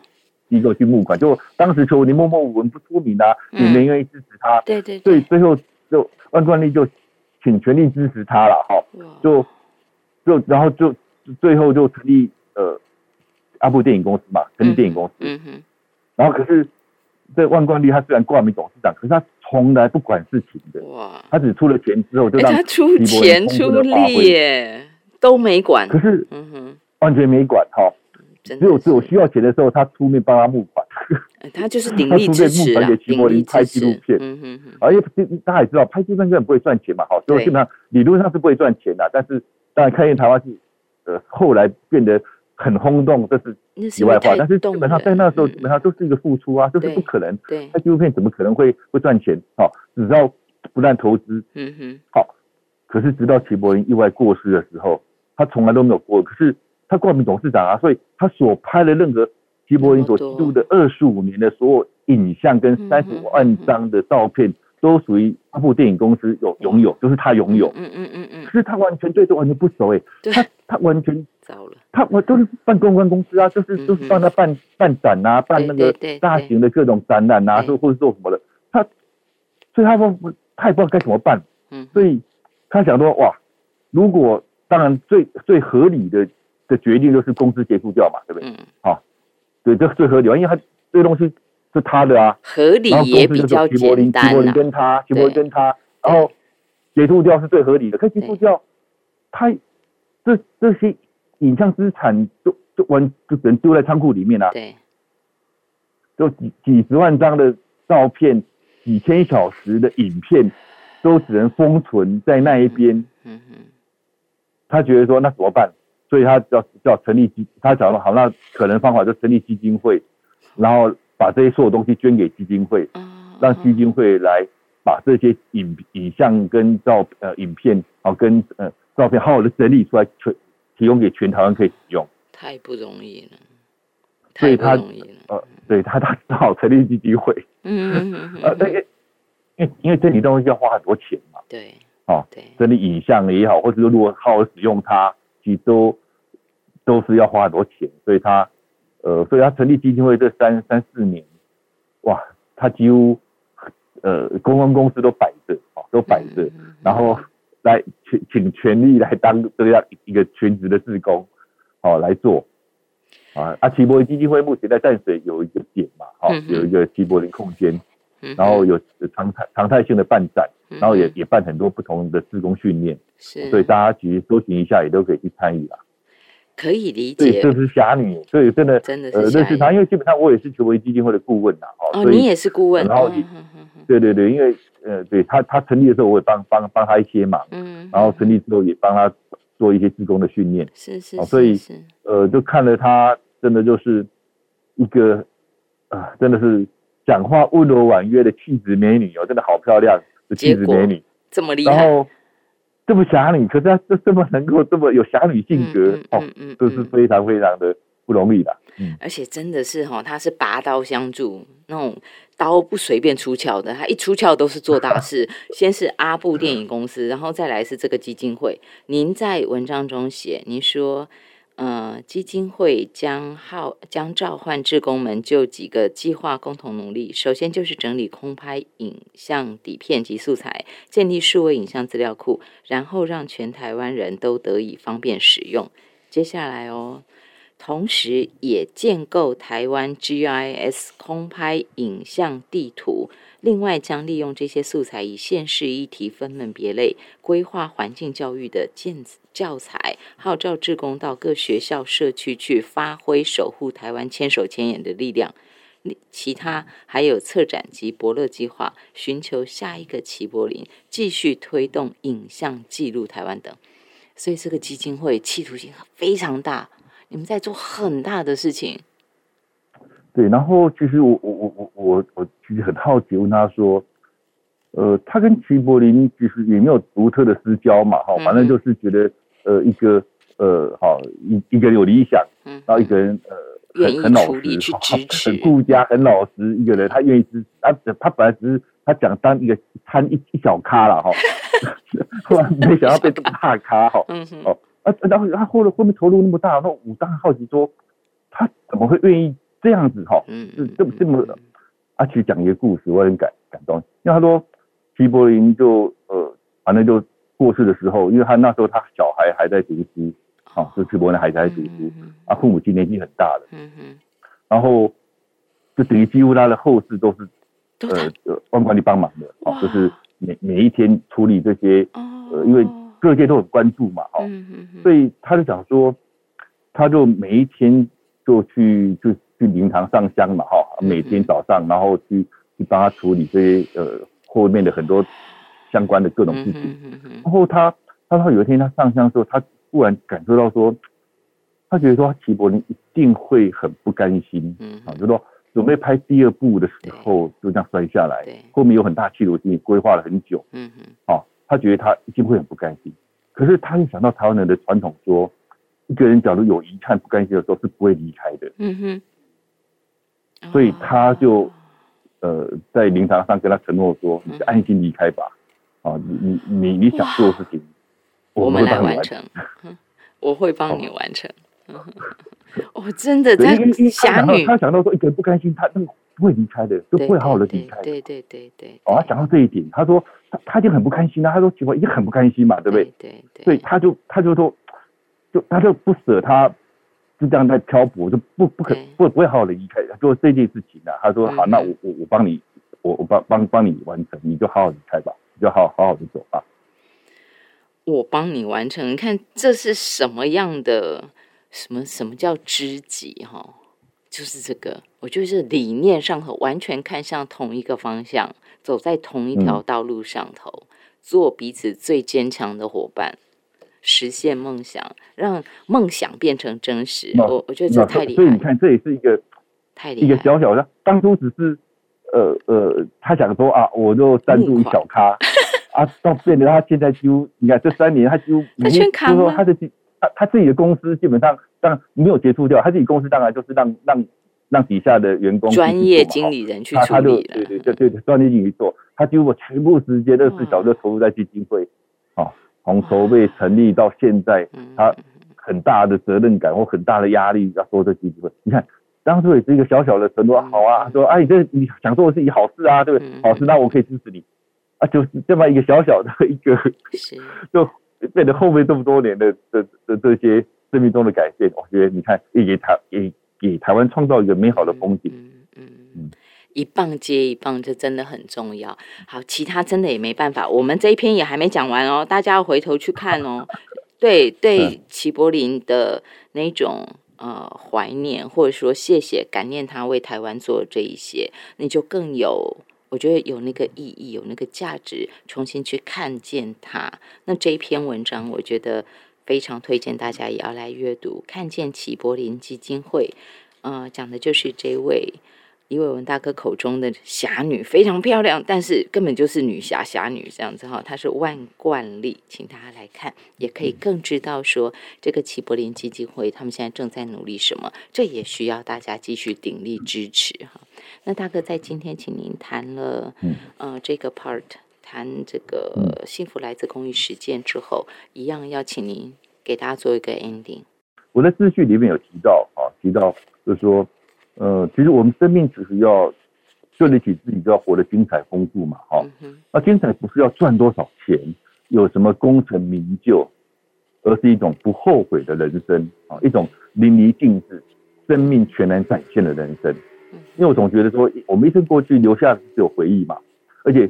机构去募款。就当时邱你默默无闻不出名啊，也没愿意支持他。对对。所以最后就万贯利就请全力支持他了，哈。就就然后就。最后就成立呃阿布电影公司嘛，成立电影公司。嗯哼。然后可是这万贯利他虽然挂名董事长，可是他从来不管事情的。哇。他只出了钱之后就让他出钱出力耶，都没管。可是，嗯哼，完全没管哈。只有只有需要钱的时候，他出面帮他募款。他就是 鼎力支持啊，给齐柏林拍纪录片。而且大家也知道，拍纪录片根本不会赚钱嘛，好，所以基本上理论上是不会赚钱的。但是当然，看见台湾是。呃，后来变得很轰动，这是题外话。但是基本上在那时候，基本上都是一个付出啊，就是不可能。对，拍纪录片怎么可能会会赚钱？好，只要不断投资。嗯哼。好，可是直到齐柏林意外过世的时候，他从来都没有过。可是他挂名董事长啊，所以他所拍的任何齐柏林所记录的二十五年的所有影像跟三十五万张的照片。都属于阿部电影公司有拥有，就是他拥有。嗯嗯嗯嗯。可是他完全对这完全不熟哎，他他完全糟了。他我都是办公关公司啊，就是就是帮他办办展啊，办那个大型的各种展览啊，或或者做什么的。他所以他说他也不知道该怎么办。嗯。所以他想说哇，如果当然最最合理的的决定就是公司结束掉嘛，对不对？嗯。好，对，这最合理，因为他这个东西。是他的啊，合理也比较简单齐柏林跟他，徐柏林跟他，然后结束掉是最合理的。可结束掉，他这这些影像资产就就完就只能丢在仓库里面啊。对，就几几十万张的照片，几千小时的影片，都只能封存在那一边。嗯哼，他觉得说那怎么办？所以他叫叫成立基，他讲了好，那可能方法就成立基金会，然后。把这些所有东西捐给基金会，让基金会来把这些影影像跟照呃影片啊跟呃照片好好的整理出来，全提供给全台湾可以使用。太不容易了，太不容易了。呃，对他他只好成立基金会。嗯嗯嗯。呃，因为因为因为整理东西要花很多钱嘛。对。哦，对，整理影像也好，或者说如果好好使用它，其实都都是要花很多钱，所以他。呃，所以他成立基金会这三三四年，哇，他几乎呃公关公司都摆着，哦，都摆着，然后来请请全力来当这样一个全职的志工，哦来做，啊，啊，齐柏林基金会目前在淡水有一个点嘛，哈，有一个齐柏林空间，然后有常态常态性的办展，然后也也办很多不同的志工训练，是，所以大家其实搜寻一下也都可以去参与啦。可以理解，这是侠女，所以真的真的是呃认识她，因为基本上我也是球威基金会的顾问呐，哦，你也是顾问，然后你，对对对，因为呃，对他他成立的时候，我也帮帮帮他一些忙，嗯，然后成立之后也帮他做一些自工的训练，是是，所以呃，就看了他，真的就是一个啊，真的是讲话温柔婉约的气质美女哦，真的好漂亮的气质美女，这么厉害。这么侠女，可是她这这么能够这么有侠女性格哦，这是非常非常的不容易的。嗯，而且真的是哈，她是拔刀相助，那种刀不随便出鞘的，她一出鞘都是做大事。先是阿布电影公司，然后再来是这个基金会。您在文章中写，您说。呃，基金会将号将召唤志工们就几个计划共同努力。首先就是整理空拍影像底片及素材，建立数位影像资料库，然后让全台湾人都得以方便使用。接下来哦，同时也建构台湾 GIS 空拍影像地图。另外，将利用这些素材，以县市议题分门别类规划环境教育的建教材，号召志工到各学校、社区去发挥守护台湾千手千眼的力量。其他还有策展及伯乐计划，寻求下一个齐柏林，继续推动影像记录台湾等。所以，这个基金会企图性非常大，你们在做很大的事情。对，然后其实我我我我我我其实很好奇，问他说，呃，他跟齐柏林其实也没有独特的私交嘛，哈，反正就是觉得，呃，一个呃，好一一个人有理想，嗯，然后一个人呃很很老实，很顾家，很老实一个人，他愿意支持，他他本来只是他讲当一个参一一小咖了哈，突然没想到被这么大咖哈，嗯，哦，啊，然后他后来后面投入那么大，那我当然好奇说，他怎么会愿意？这样子哈，是这么这么，阿奇讲一个故事，我很感感动。因为他说，齐柏林就呃，反正就过世的时候，因为他那时候他小孩还在读书，啊，就齐柏林还在读书，啊，父母亲年纪很大了，嗯嗯，然后就等于几乎他的后事都是呃呃万管理帮忙的，啊，就是每每一天处理这些，呃，因为各界都很关注嘛，哈，所以他就想说，他就每一天就去就。去灵堂上香嘛，哈，每天早上，然后去去帮他处理这些呃后面的很多相关的各种事情。然后他他说有一天他上香的时候，他突然感受到说，他觉得说齐柏林一定会很不甘心，啊，就说准备拍第二部的时候就这样摔下来，后面有很大气流心规划了很久，嗯哼，啊，他觉得他一定会很不甘心。可是他又想到台湾人的传统，说一个人假如有遗憾不甘心的时候是不会离开的，嗯哼。所以他就，呃，在灵堂上跟他承诺说：“你就安心离开吧，啊，你你你你想做的事情，我们来完成，我会帮你完成。” 哦，真的，他侠女，他想到说一个人不甘心，他那不会离开的，就不会好好的离开。对对对对。哦，他讲到这一点，他说他他就很不甘心啊，他说结果也很不甘心嘛，对不对？对对。所以他就他就说，就他就不舍他。就这样在漂泊，就不不可不不会好好的离开，做这件事情的。他说好，那我我我帮你，我我帮帮帮你完成，你就好好离开吧，你就好好好的走吧。我帮你完成，你看这是什么样的？什么什么叫知己？哈，就是这个，我觉得是理念上头完全看向同一个方向，走在同一条道路上头，做彼此最坚强的伙伴。实现梦想，让梦想变成真实。我我觉得这太厉害。所以你看，这也是一个太一个小小的。当初只是呃呃，他想说啊，我就赞助一小咖啊，到变得他现在几乎，你看这三年他几乎，就是说他的他他自己的公司基本上当然没有结束掉，他自己公司当然就是让让让底下的员工专业经理人去处理了。对对对对，专业经理做，他几乎全部时间二十四小时投入在基金会。从筹备成立到现在，他很大的责任感或很大的压力要做这基金会。你看，当初也是一个小小的承诺，好啊，说哎，这你想做的是一好事啊，对不对？好事，那我可以支持你啊，就是这么一个小小的一个，就变得后面这么多年的的的这些生命中的改变，我觉得你看也给台也给台湾创造一个美好的风景。嗯一棒接一棒，这真的很重要。好，其他真的也没办法。我们这一篇也还没讲完哦，大家要回头去看哦。对对，齐柏林的那种呃怀念，或者说谢谢感念他为台湾做这一些，你就更有，我觉得有那个意义，有那个价值，重新去看见它。那这一篇文章，我觉得非常推荐大家也要来阅读，看见齐柏林基金会，呃，讲的就是这位。李伟文大哥口中的侠女非常漂亮，但是根本就是女侠侠女这样子哈。她是万贯丽，请大家来看，也可以更知道说这个齐柏林基金会他们现在正在努力什么。这也需要大家继续鼎力支持哈。那大哥在今天请您谈了呃这个 part，谈这个幸福来自公益实践之后，一样要请您给大家做一个 ending。我在秩序里面有提到啊，提到就是说。呃，其实我们生命只是要对得起自己，就要活得精彩丰富嘛，哈。那精彩不是要赚多少钱，有什么功成名就，而是一种不后悔的人生啊，一种淋漓尽致、生命全然展现的人生。因为我总觉得说，我们一生过去留下的只有回忆嘛，而且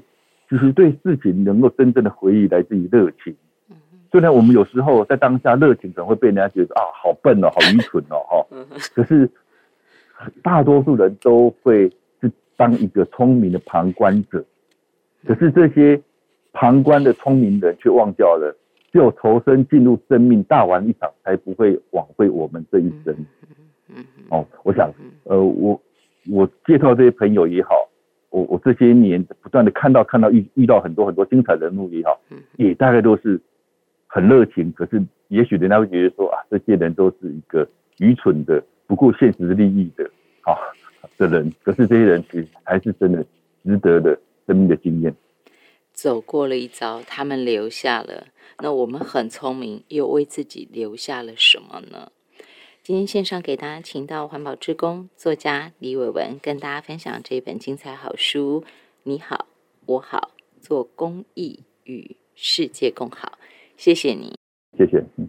就是对事情能够真正的回忆来自于热情。虽然我们有时候在当下热情可能会被人家觉得啊好笨哦，好愚蠢哦，哈，可是大多数人都会是当一个聪明的旁观者，可是这些旁观的聪明人却忘掉了，只有投身进入生命大玩一场，才不会枉费我们这一生。哦，我想，呃，我我介绍这些朋友也好，我我这些年不断的看到看到遇遇到很多很多精彩人物也好，也大概都是很热情，可是也许人家会觉得说啊，这些人都是一个愚蠢的、不顾现实利益的啊的人，可是这些人其实还是真的值得的生命的经验。走过了一遭，他们留下了，那我们很聪明，又为自己留下了什么呢？今天线上给大家请到环保志工作家李伟文，跟大家分享这本精彩好书。你好，我好，做公益与世界共好。谢谢你，谢谢。嗯。